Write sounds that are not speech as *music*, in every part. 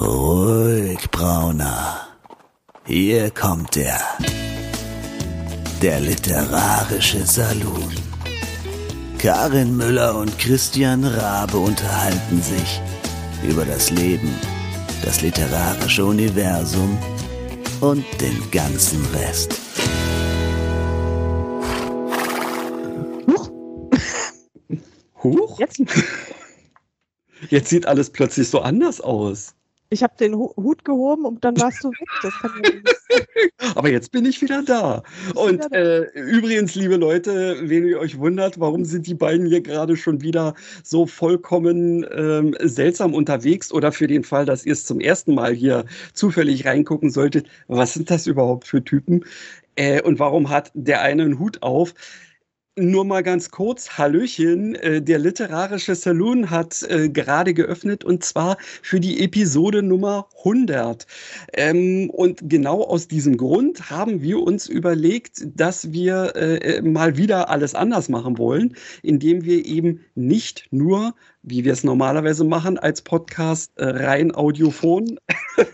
Ruhig, Brauner. Hier kommt er. Der literarische Salon. Karin Müller und Christian Rabe unterhalten sich über das Leben, das literarische Universum und den ganzen Rest. Huch. Huch? Jetzt, Jetzt sieht alles plötzlich so anders aus. Ich habe den Hu- Hut gehoben und dann warst du weg. *laughs* Aber jetzt bin ich wieder da. Und wieder da. äh, übrigens, liebe Leute, wenn ihr euch wundert, warum sind die beiden hier gerade schon wieder so vollkommen ähm, seltsam unterwegs oder für den Fall, dass ihr es zum ersten Mal hier zufällig reingucken solltet, was sind das überhaupt für Typen? Äh, und warum hat der eine einen Hut auf? Nur mal ganz kurz, Hallöchen, äh, der literarische Saloon hat äh, gerade geöffnet und zwar für die Episode Nummer 100. Ähm, und genau aus diesem Grund haben wir uns überlegt, dass wir äh, mal wieder alles anders machen wollen, indem wir eben nicht nur, wie wir es normalerweise machen, als Podcast äh, rein audiophon. *laughs*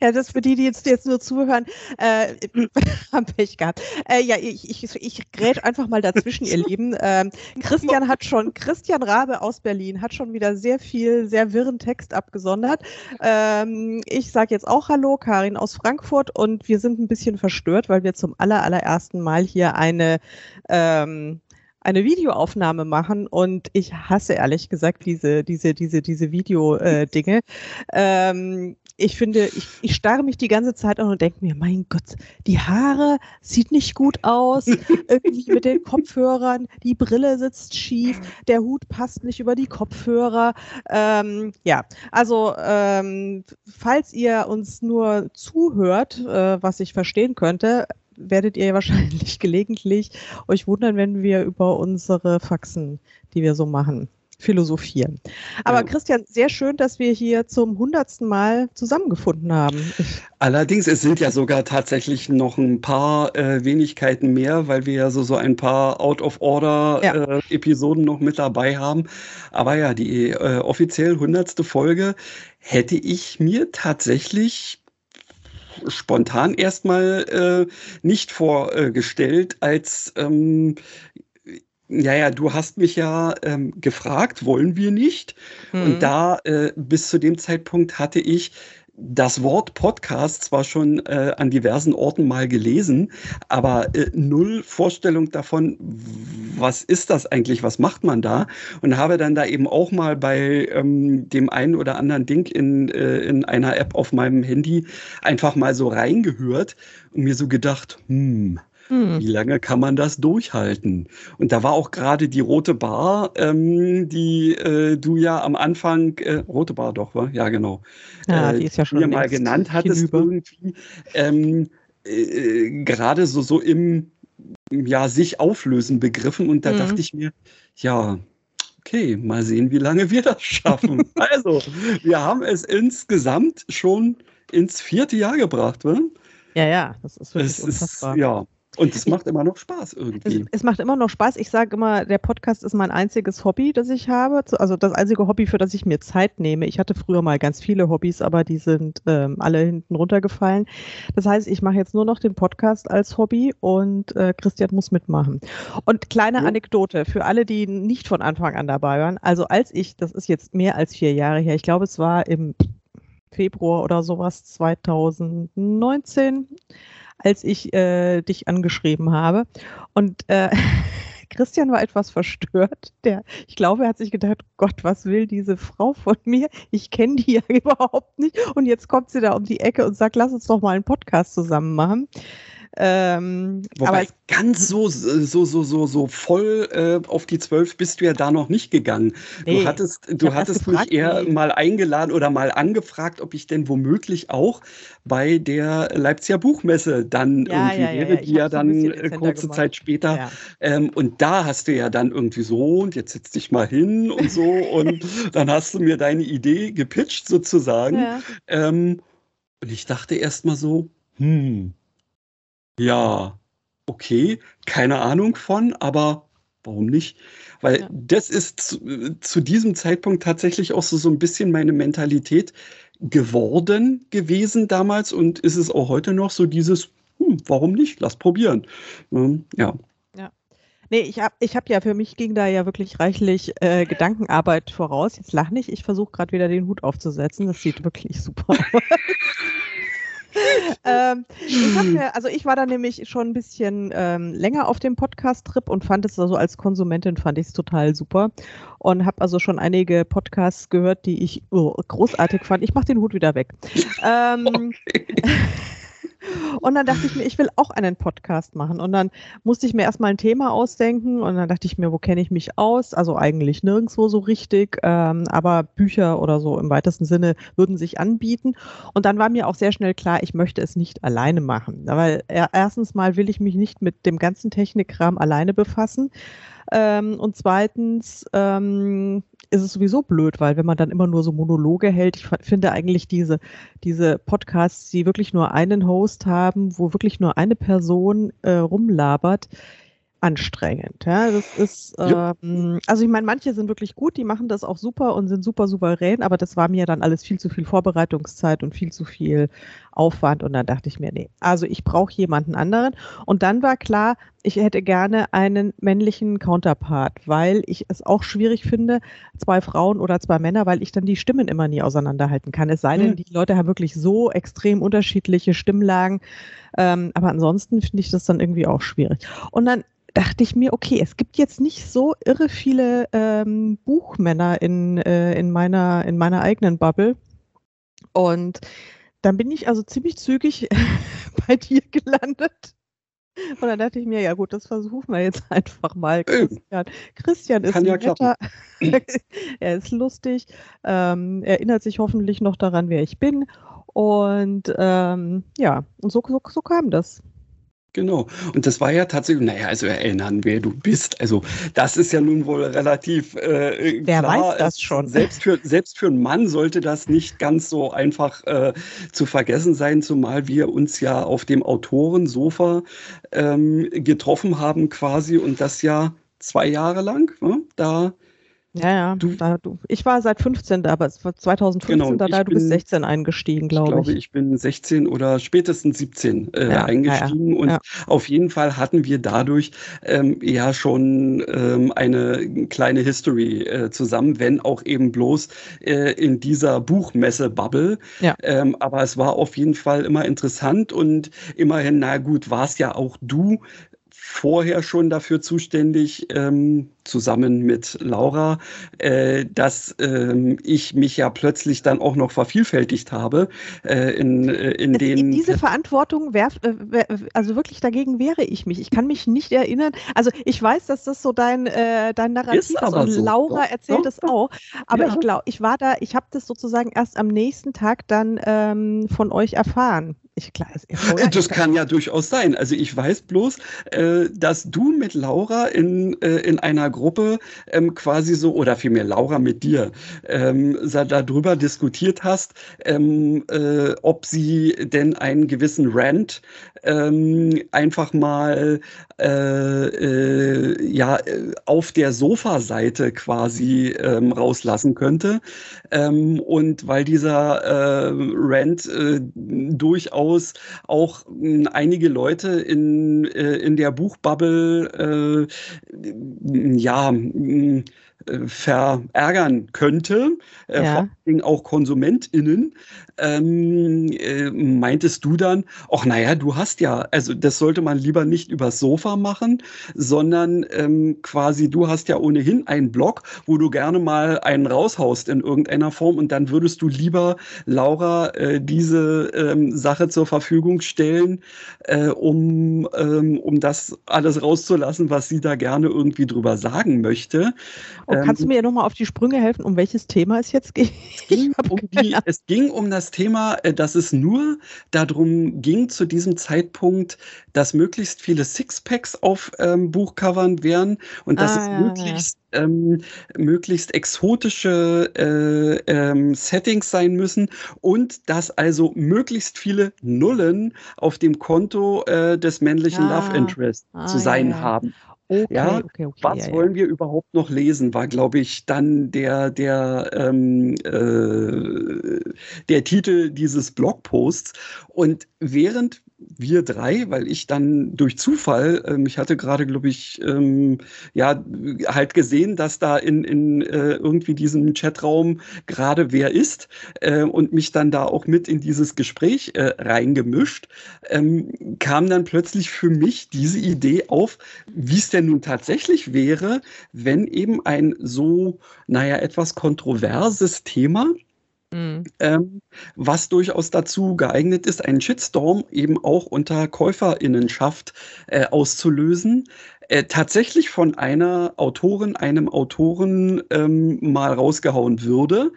Ja, das für die, die jetzt, jetzt nur zuhören, äh, *laughs* haben Pech gehabt. Äh, ja, ich, ich, ich grätsch einfach mal dazwischen, ihr Lieben. Ähm, Christian hat schon, Christian Rabe aus Berlin hat schon wieder sehr viel, sehr wirren Text abgesondert. Ähm, ich sage jetzt auch Hallo, Karin aus Frankfurt und wir sind ein bisschen verstört, weil wir zum aller, allerersten Mal hier eine ähm, eine Videoaufnahme machen und ich hasse ehrlich gesagt diese, diese, diese, diese Video-Dinge. ähm, ich finde, ich, ich starre mich die ganze Zeit an und denke mir, mein Gott, die Haare sieht nicht gut aus, *laughs* irgendwie mit den Kopfhörern, die Brille sitzt schief, der Hut passt nicht über die Kopfhörer. Ähm, ja, also ähm, falls ihr uns nur zuhört, äh, was ich verstehen könnte, werdet ihr wahrscheinlich *laughs* gelegentlich euch wundern, wenn wir über unsere Faxen, die wir so machen, philosophieren. Aber Ja. Christian, sehr schön, dass wir hier zum hundertsten Mal zusammengefunden haben. Allerdings, es sind ja sogar tatsächlich noch ein paar äh, Wenigkeiten mehr, weil wir ja so, so ein paar Out-of-Order-Episoden noch mit dabei haben. Aber ja, die äh, offiziell hundertste Folge hätte ich mir tatsächlich spontan erstmal äh, nicht vorgestellt, als ähm, ja, ja, du hast mich ja ähm, gefragt, wollen wir nicht? Mhm. Und da äh, bis zu dem Zeitpunkt hatte ich das Wort Podcast zwar schon äh, an diversen Orten mal gelesen, aber äh, null Vorstellung davon, was ist das eigentlich, was macht man da? Und habe dann da eben auch mal bei ähm, dem einen oder anderen Ding in, äh, in einer App auf meinem Handy einfach mal so reingehört und mir so gedacht, hm, Hm. wie lange kann man das durchhalten? Und da war auch gerade die rote Bar, ähm, die äh, du ja am Anfang, äh, rote Bar doch, war? Ja, genau. Ja, äh, die ist ja schon mir mal genannt hattest hinüber. irgendwie, ähm, äh, gerade so, so im ja, sich auflösen begriffen. Und da Mhm. dachte ich mir, ja, okay, mal sehen, wie lange wir das schaffen. *laughs* also, wir haben es insgesamt schon ins vierte Jahr gebracht, wa? Ja, ja, das ist wirklich Es ist, unfassbar. ja. Und es macht immer noch Spaß Es, irgendwie. es macht immer noch Spaß. Ich sage immer, der Podcast ist mein einziges Hobby, das ich habe. Also das einzige Hobby, für das ich mir Zeit nehme. Ich hatte früher mal ganz viele Hobbys, aber die sind ähm, alle hinten runtergefallen. Das heißt, ich mache jetzt nur noch den Podcast als Hobby und äh, Christian muss mitmachen. Und kleine Ja. Anekdote für alle, die nicht von Anfang an dabei waren. Also als ich, das ist jetzt mehr als vier Jahre her, ich glaube, es war im Februar oder sowas 2019, als ich äh, dich angeschrieben habe. Und äh, *laughs* Christian war etwas verstört. Der, ich glaube, er hat sich gedacht, Gott, was will diese Frau von mir? Ich kenne die *laughs* ja überhaupt nicht. Und jetzt kommt sie da um die Ecke und sagt, lass uns doch mal einen Podcast zusammen machen. Ähm, Wobei ganz so, so, so, so, so voll äh, auf die Zwölf bist du ja da noch nicht gegangen. Nee. Du hattest, du hattest mich eher mal eingeladen oder mal angefragt, ob ich denn womöglich auch bei der Leipziger Buchmesse dann Ja, irgendwie ja, wäre, ja. Die ja dann äh, kurze gemacht. Zeit später. Ähm, und da hast du ja dann irgendwie so, und jetzt setz dich mal hin *laughs* und so, und dann hast du mir deine Idee gepitcht sozusagen. Ähm, und ich dachte erst mal so, hm, ja, okay, keine Ahnung von, aber warum nicht? Weil ja. das ist zu, zu, diesem Zeitpunkt tatsächlich auch so, so ein bisschen meine Mentalität geworden gewesen damals und ist es auch heute noch so dieses, hm, warum nicht? Lass probieren. Ja. Nee, ich habe ich hab ja, für mich ging da ja wirklich reichlich äh, Gedankenarbeit voraus. Jetzt lach nicht, ich versuche gerade wieder den Hut aufzusetzen. Das sieht wirklich super aus. *laughs* *laughs* ähm, ich mir, also ich war da nämlich schon ein bisschen ähm, länger auf dem Podcast-Trip und fand es also als Konsumentin fand ich es total super und habe also schon einige Podcasts gehört, die ich oh, großartig fand. Ich mache den Hut wieder weg. Ähm, okay. *laughs* Und dann dachte ich mir, ich will auch einen Podcast machen. Und dann musste ich mir erstmal ein Thema ausdenken. Und dann dachte ich mir, wo kenne ich mich aus? Also eigentlich nirgendwo so richtig. Ähm, aber Bücher oder so im weitesten Sinne würden sich anbieten. Und dann war mir auch sehr schnell klar, ich möchte es nicht alleine machen. Weil erstens mal will ich mich nicht mit dem ganzen Technikkram alleine befassen. Ähm, und zweitens ähm, ist es sowieso blöd, weil wenn man dann immer nur so Monologe hält, ich finde eigentlich diese, diese Podcasts, die wirklich nur einen Host haben, wo wirklich nur eine Person äh, rumlabert, anstrengend. Ja, das ist, ähm, also ich meine, manche sind wirklich gut, die machen das auch super und sind super souverän, aber das war mir dann alles viel zu viel Vorbereitungszeit und viel zu viel Aufwand und dann dachte ich mir, nee, also ich brauche jemanden anderen und dann war klar, ich hätte gerne einen männlichen Counterpart, weil ich es auch schwierig finde, zwei Frauen oder zwei Männer, weil ich dann die Stimmen immer nie auseinanderhalten kann. Es sei denn, mhm. die Leute haben wirklich so extrem unterschiedliche Stimmlagen, ähm, aber ansonsten finde ich das dann irgendwie auch schwierig. Und dann dachte ich mir, okay, es gibt jetzt nicht so irre viele ähm, Buchmänner in, äh, in, meiner, in meiner eigenen Bubble. Und dann bin ich also ziemlich zügig *laughs* bei dir gelandet. Und dann dachte ich mir, ja gut, das versuchen wir jetzt einfach mal. Christian, Christian ist Kann ja netter, *laughs* er ist lustig, ähm, erinnert sich hoffentlich noch daran, wer ich bin. Und ähm, ja, und so, so, so kam das. Genau. Und das war ja tatsächlich, naja, also erinnern, wer du bist. Also das ist ja nun wohl relativ äh, Wer klar. weiß das schon. Selbst für, selbst für einen Mann sollte das nicht ganz so einfach äh, zu vergessen sein, zumal wir uns ja auf dem Autorensofa ähm, getroffen haben quasi und das ja zwei Jahre lang. Ne? Da ja, ja. Du, da, du, ich war seit 15 da, aber es war 2015 genau, da, da du bin, bist 16 eingestiegen, glaube ich. Ich glaube, ich bin 16 oder spätestens 17 äh, ja, eingestiegen. Ja, ja. Und auf jeden Fall hatten wir dadurch ähm, ja schon ähm, eine kleine History äh, zusammen, wenn auch eben bloß äh, in dieser Buchmesse-Bubble. Ähm, aber es war auf jeden Fall immer interessant und immerhin, na gut, war es ja auch du, vorher schon dafür zuständig, ähm, zusammen mit Laura, äh, dass ähm, ich mich ja plötzlich dann auch noch vervielfältigt habe äh, in, äh, in also den. Diese Verantwortung, werf, äh, also wirklich dagegen wehre ich mich. Ich kann mich nicht erinnern. Also ich weiß, dass das so dein, äh, dein Narrativ ist, ist und so. Laura doch, erzählt es auch. Aber ja. ich glaube, ich war da, ich habe das sozusagen erst am nächsten Tag dann ähm, von euch erfahren. Ich, klar, das kann ja durchaus sein. Also ich weiß bloß, äh, dass du mit Laura in, äh, in einer Gruppe ähm, quasi so, oder vielmehr Laura mit dir, ähm, darüber diskutiert hast, ähm, äh, ob sie denn einen gewissen Rant ähm, einfach mal äh, äh, ja auf der Sofaseite quasi ähm, rauslassen könnte. Ähm, und weil dieser äh, Rant äh, durchaus auch äh, einige Leute in, äh, in der Buchbubble äh, ja äh, verärgern könnte, ja. vor allem auch KonsumentInnen, ähm, äh, meintest du dann, ach naja, du hast ja, also das sollte man lieber nicht übers Sofa machen, sondern ähm, quasi du hast ja ohnehin einen Blog, wo du gerne mal einen raushaust in irgendeiner Form und dann würdest du lieber Laura äh, diese ähm, Sache zur Verfügung stellen, äh, um, ähm, um das alles rauszulassen, was sie da gerne irgendwie drüber sagen möchte. Oh, kannst du mir ja nochmal auf die Sprünge helfen, um welches Thema es jetzt geht? *laughs* Es ging, um, die, es ging um das Thema, äh, dass es nur darum ging, zu diesem Zeitpunkt, dass möglichst viele Sixpacks auf ähm, Buchcovern wären und dass ah, es ja, möglichst, ja. ähm, möglichst exotische äh, ähm, Settings sein müssen und dass also möglichst viele Nullen auf dem Konto äh, des männlichen ah, Love Interest ah, zu sein ja, haben. Okay, ja, okay, okay, was ja, wollen wir überhaupt noch lesen, war, glaube ich, dann der, der, ähm, äh, der Titel dieses Blogposts. Und während wir drei, weil ich dann durch Zufall, ähm, ich hatte gerade, glaube ich, ähm, ja, halt gesehen, dass da in, in äh, irgendwie diesem Chatraum gerade wer ist äh, und mich dann da auch mit in dieses Gespräch äh, reingemischt, ähm, kam dann plötzlich für mich diese Idee auf, wie es denn nun tatsächlich wäre, wenn eben ein so, naja, etwas kontroverses Thema Mhm. Ähm, was durchaus dazu geeignet ist, einen Shitstorm eben auch unter Käuferinnenschaft äh, auszulösen, äh, tatsächlich von einer Autorin, einem Autoren ähm, mal rausgehauen würde.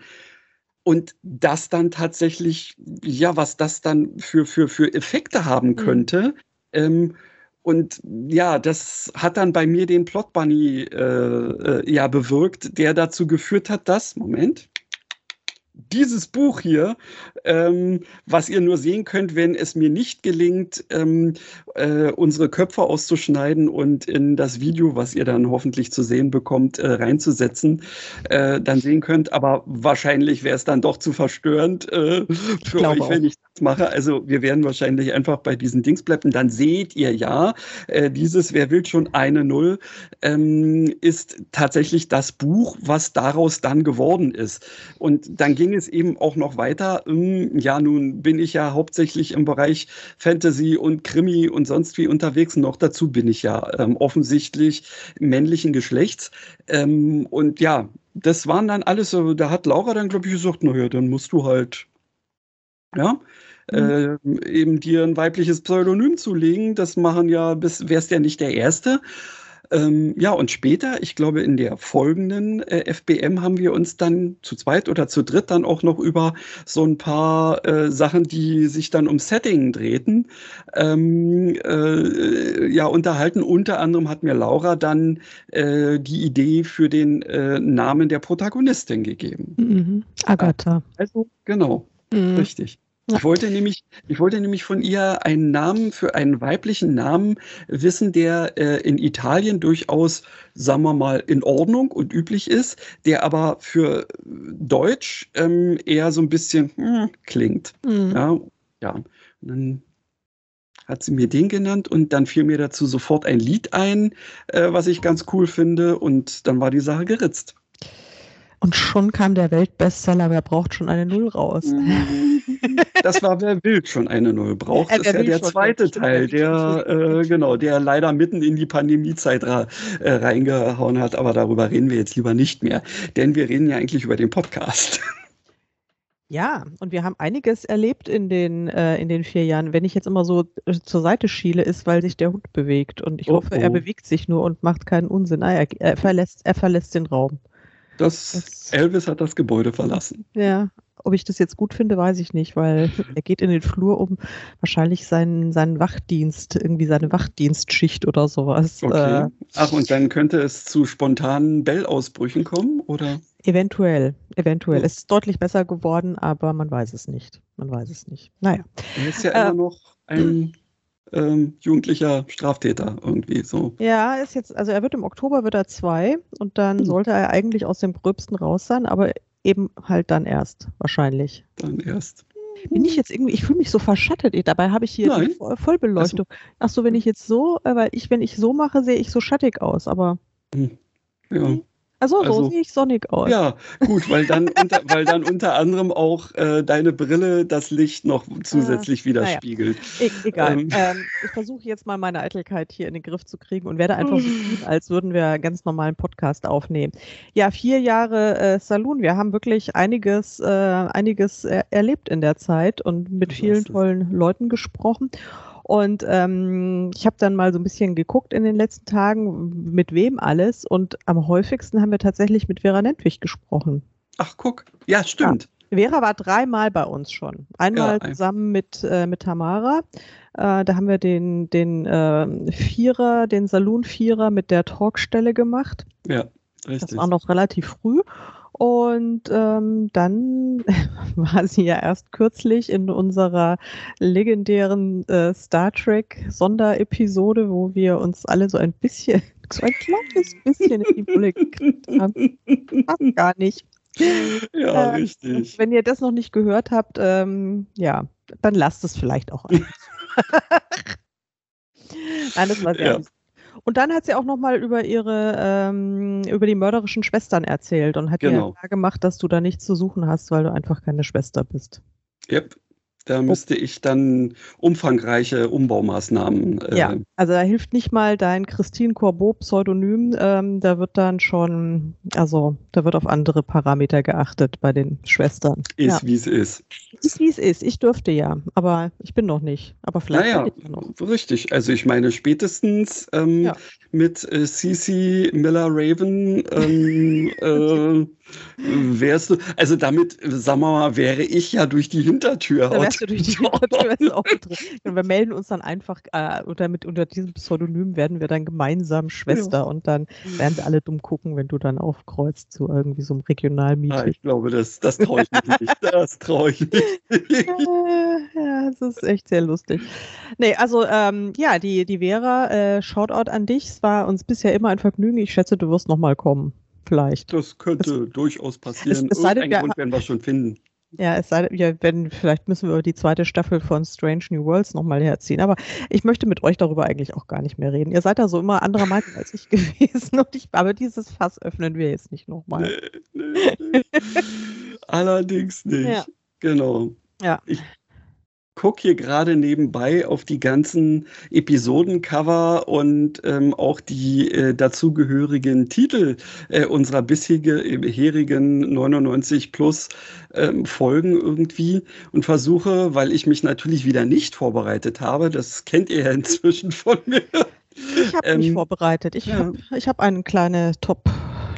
Und das dann tatsächlich, ja, was das dann für, für, für Effekte haben mhm. könnte. Mhm. Ähm, und ja, das hat dann bei mir den Plot Bunny äh, äh, ja bewirkt, der dazu geführt hat, dass, Moment, dieses Buch hier, ähm, was ihr nur sehen könnt, wenn es mir nicht gelingt, ähm, äh, unsere Köpfe auszuschneiden und in das Video, was ihr dann hoffentlich zu sehen bekommt, äh, reinzusetzen, äh, dann sehen könnt. Aber wahrscheinlich wäre es dann doch zu verstörend äh, für euch, auch. wenn ich das mache. Also wir werden wahrscheinlich einfach bei diesen Dings bleiben. Dann seht ihr ja, äh, dieses Wer will schon eine Null ähm, ist tatsächlich das Buch, was daraus dann geworden ist. Und dann ging es eben auch noch weiter. Hm, ja, nun bin ich ja hauptsächlich im Bereich Fantasy und Krimi und sonst wie unterwegs. Noch dazu bin ich ja ähm, offensichtlich männlichen Geschlechts. Ähm, und ja, das waren dann alles da hat Laura dann, glaube ich, gesagt, naja, dann musst du halt, ja, mhm. äh, eben dir ein weibliches Pseudonym zulegen. Das machen ja, wärst ja nicht der Erste. Ähm, ja, und später, ich glaube in der folgenden äh, FBM haben wir uns dann zu zweit oder zu dritt dann auch noch über so ein paar äh, Sachen, die sich dann um Setting drehten, ähm, äh, ja, unterhalten. Unter anderem hat mir Laura dann äh, die Idee für den äh, Namen der Protagonistin gegeben. Mhm. Agatha. Also, genau, mhm. richtig. Ich wollte nämlich, ich wollte nämlich von ihr einen Namen für einen weiblichen Namen wissen, der äh, in Italien durchaus, sagen wir mal, in Ordnung und üblich ist, der aber für Deutsch ähm, eher so ein bisschen hm, klingt. Mhm. Ja, ja. Und dann hat sie mir den genannt und dann fiel mir dazu sofort ein Lied ein, äh, was ich ganz cool finde und dann war die Sache geritzt. Und schon kam der Weltbestseller, wer braucht schon eine Null raus? Mhm. Das war Wer will schon eine Null braucht. Äh, ist ja der zweite Teil, der, äh, genau, der leider mitten in die Pandemiezeit äh, reingehauen hat, aber darüber reden wir jetzt lieber nicht mehr. Denn wir reden ja eigentlich über den Podcast. Ja, und wir haben einiges erlebt in den, äh, in den vier Jahren. Wenn ich jetzt immer so äh, zur Seite schiele, ist, weil sich der Hund bewegt. Und ich oh, hoffe, oh. er bewegt sich nur und macht keinen Unsinn. Ah, er, er, verlässt, er verlässt den Raum. Das, das, Elvis hat das Gebäude verlassen. Ja, ob ich das jetzt gut finde, weiß ich nicht, weil er geht in den Flur, um wahrscheinlich seinen, seinen Wachdienst, irgendwie seine Wachdienstschicht oder sowas. Okay. Äh, Ach, und dann könnte es zu spontanen Bellausbrüchen kommen, oder? Eventuell, eventuell. Ja. Es ist deutlich besser geworden, aber man weiß es nicht. Man weiß es nicht. Naja. Er ist ja äh, immer noch ein ähm, jugendlicher Straftäter irgendwie so. Ja, ist jetzt, also er wird im Oktober wird er zwei und dann mhm. sollte er eigentlich aus dem Gröbsten raus sein, aber eben halt dann erst, wahrscheinlich. Dann erst. Bin ich jetzt irgendwie, ich fühle mich so verschattet. Dabei habe ich hier Nein. Vollbeleuchtung. Ach so, wenn ich jetzt so, äh, weil ich, wenn ich so mache, sehe ich so schattig aus, aber. Hm. Ja. Also, so also, sehe ich sonnig aus. Ja, gut, weil dann, unter, weil dann unter anderem auch äh, deine Brille das Licht noch zusätzlich ah, widerspiegelt. Naja. E egal. Ähm. Ähm, ich versuche jetzt mal meine Eitelkeit hier in den Griff zu kriegen und werde einfach so *laughs* tun, als würden wir ganz normalen Podcast aufnehmen. Ja, vier Jahre äh, Saloon. Wir haben wirklich einiges, äh, einiges er erlebt in der Zeit und mit vielen tollen Leuten gesprochen. Und ähm, ich habe dann mal so ein bisschen geguckt in den letzten Tagen, mit wem alles. Und am häufigsten haben wir tatsächlich mit Vera Nentwich gesprochen. Ach, guck. Ja, stimmt. Ja. Vera war dreimal bei uns schon. Einmal ja, zusammen mit, äh, mit Tamara. Äh, da haben wir den, den äh, Vierer, den Saloon-Vierer mit der Talkstelle gemacht. Ja, richtig. Das war noch relativ früh. Und ähm, dann *laughs* war sie ja erst kürzlich in unserer legendären äh, Star Trek Sonderepisode, wo wir uns alle so ein bisschen *laughs* so ein kleines bisschen in die Bulle gekriegt haben. Passt gar nicht. Ja, äh, richtig. Wenn ihr das noch nicht gehört habt, ähm, ja, dann lasst es vielleicht auch an. Das *laughs* war sehr ja. Und dann hat sie auch nochmal über ihre, ähm, über die mörderischen Schwestern erzählt und hat genau. dir klar gemacht, dass du da nichts zu suchen hast, weil du einfach keine Schwester bist. Yep. Da müsste ich dann umfangreiche Umbaumaßnahmen. Äh ja, also da hilft nicht mal dein Christine Corbeau-Pseudonym. Ähm, da wird dann schon, also da wird auf andere Parameter geachtet bei den Schwestern. Ist ja. wie es ist. Ist wie es ist. Ich dürfte ja, aber ich bin noch nicht. Aber vielleicht. Naja, richtig. Also ich meine, spätestens ähm, ja. mit äh, Cece Miller Raven ähm, *laughs* äh, wärst du, also damit, sagen wir mal, wäre ich ja durch die Hintertür. Wärst du durch die Hintertür auch drin. Wir melden uns dann einfach, äh, unter, mit, unter diesem Pseudonym werden wir dann gemeinsam Schwester ja. und dann werden sie alle dumm gucken, wenn du dann aufkreuzt zu irgendwie so einem Regionalmeeting. Ah, ich glaube, das, das traue ich mich nicht. Das traue ich *laughs* nicht. ja, das ist echt sehr lustig. Nee, also ähm, ja, die, die Vera, äh, Shoutout an dich. Es war uns bisher immer ein Vergnügen. Ich schätze, du wirst nochmal kommen vielleicht. Das könnte es, durchaus passieren. Es, es Irgendeinen denn, Grund werden wir schon finden. Ja, es sei denn, wir werden, vielleicht müssen wir die zweite Staffel von Strange New Worlds nochmal herziehen. Aber ich möchte mit euch darüber eigentlich auch gar nicht mehr reden. Ihr seid da so immer anderer Meinung als ich *laughs* gewesen. Und ich, aber dieses Fass öffnen wir jetzt nicht nochmal. Nee, nee, nee. *laughs* Allerdings nicht. Ja. Genau. Ja. Ich gucke hier gerade nebenbei auf die ganzen Episodencover und ähm, auch die äh, dazugehörigen Titel äh, unserer bisherigen 99 plus ähm, Folgen irgendwie und versuche, weil ich mich natürlich wieder nicht vorbereitet habe, das kennt ihr ja *laughs* inzwischen von mir. Ich habe ähm, mich vorbereitet. Ich ja. habe hab eine kleine Top-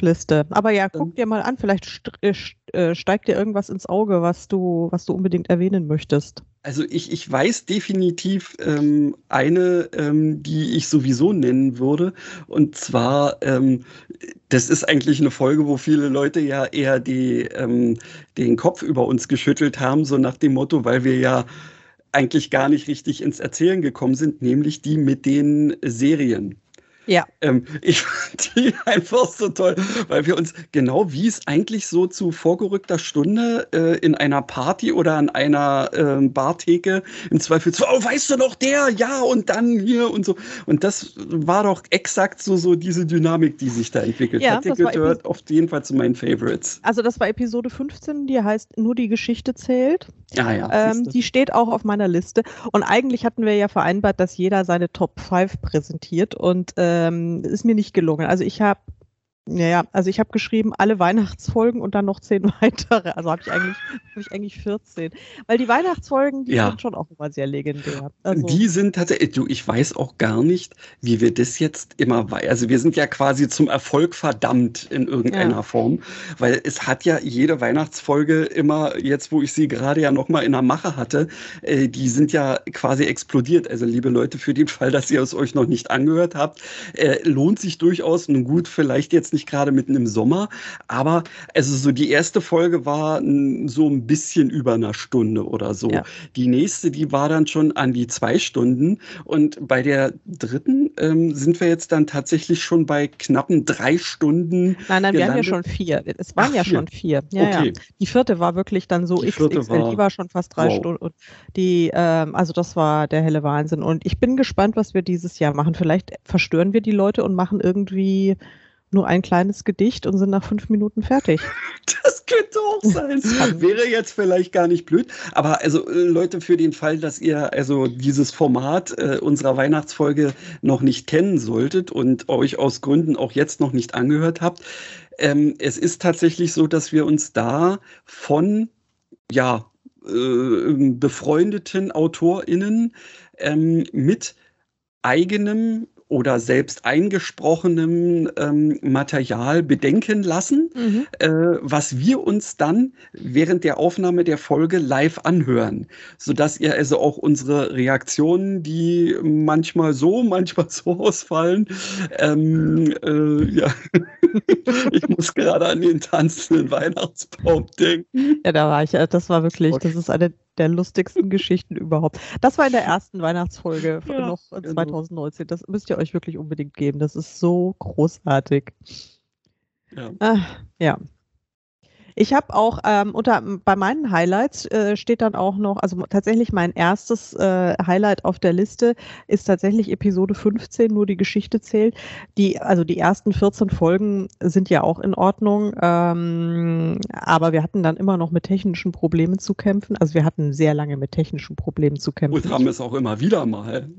Liste. Aber ja, guck dir mal an, vielleicht äh, äh, steigt dir irgendwas ins Auge, was du, was du unbedingt erwähnen möchtest. Also ich, ich weiß definitiv ähm, eine, ähm, die ich sowieso nennen würde. Und zwar, ähm, das ist eigentlich eine Folge, wo viele Leute ja eher die, ähm, den Kopf über uns geschüttelt haben, so nach dem Motto, weil wir ja eigentlich gar nicht richtig ins Erzählen gekommen sind, nämlich die mit den Serien. Ja. Ähm, ich fand die *laughs* einfach so toll, weil wir uns genau wie es eigentlich so zu vorgerückter Stunde äh, in einer Party oder an einer äh, Bartheke im Zweifel so, oh, weißt du noch der? Ja, und dann hier und so. Und das war doch exakt so, so diese Dynamik, die sich da entwickelt ja, hat. Die gehört auf jeden Fall zu meinen Favorites. Also das war Episode 15, die heißt Nur die Geschichte zählt. Ah, ja, ähm, die steht auch auf meiner Liste. Und eigentlich hatten wir ja vereinbart, dass jeder seine Top 5 präsentiert. Und ähm, ist mir nicht gelungen. Also ich habe ja, also ich habe geschrieben, alle Weihnachtsfolgen und dann noch zehn *laughs* weitere. Also habe ich eigentlich, ich eigentlich 14. Weil die Weihnachtsfolgen, die ja. sind schon auch immer sehr legendär. Also die sind tatsächlich, du, ich weiß auch gar nicht, wie wir das jetzt immer, also wir sind ja quasi zum Erfolg verdammt in irgendeiner ja. Form, weil es hat ja jede Weihnachtsfolge immer, jetzt wo ich sie gerade ja nochmal in der Mache hatte, äh, die sind ja quasi explodiert. Also liebe Leute, für den Fall, dass ihr es euch noch nicht angehört habt, äh, lohnt sich durchaus, nun gut, vielleicht jetzt nicht nicht gerade mitten im Sommer, aber also so die erste Folge war so ein bisschen über einer Stunde oder so. Ja. Die nächste, die war dann schon an die zwei Stunden und bei der dritten ähm, sind wir jetzt dann tatsächlich schon bei knappen drei Stunden. Nein, nein, gelandet. wir haben ja schon vier. Es waren Ach, ja schon vier. Ja, okay. ja. Die vierte war wirklich dann so die XXL, war, die war schon fast drei wow. Stunden. Und die, ähm, also das war der helle Wahnsinn. Und ich bin gespannt, was wir dieses Jahr machen. Vielleicht verstören wir die Leute und machen irgendwie nur ein kleines Gedicht und sind nach fünf Minuten fertig. *laughs* Das könnte auch sein. Wäre jetzt vielleicht gar nicht blöd. Aber also äh, Leute, für den Fall, dass ihr also dieses Format äh, unserer Weihnachtsfolge noch nicht kennen solltet und euch aus Gründen auch jetzt noch nicht angehört habt, ähm, es ist tatsächlich so, dass wir uns da von ja äh, befreundeten AutorInnen ähm, mit eigenem oder selbst eingesprochenem ähm, Material bedenken lassen, mhm. äh, was wir uns dann während der Aufnahme der Folge live anhören, sodass ihr also auch unsere Reaktionen, die manchmal so, *laughs* manchmal so ausfallen, ähm, äh, ja, *laughs* ich muss gerade an den tanzenden Weihnachtsbaum denken. Ja, da war ich, das war wirklich, das ist eine der lustigsten *laughs* Geschichten überhaupt. Das war in der ersten Weihnachtsfolge ja, noch 2019. Genau. Das müsst ihr euch wirklich unbedingt geben. Das ist so großartig. Ja. Ah, ja. Ich habe auch ähm, unter bei meinen Highlights äh, steht dann auch noch, also tatsächlich mein erstes äh, Highlight auf der Liste ist tatsächlich Episode 15, nur die Geschichte zählt. Die, also die ersten 14 Folgen sind ja auch in Ordnung, ähm, aber wir hatten dann immer noch mit technischen Problemen zu kämpfen. Also wir hatten sehr lange mit technischen Problemen zu kämpfen. Und haben es auch immer wieder mal.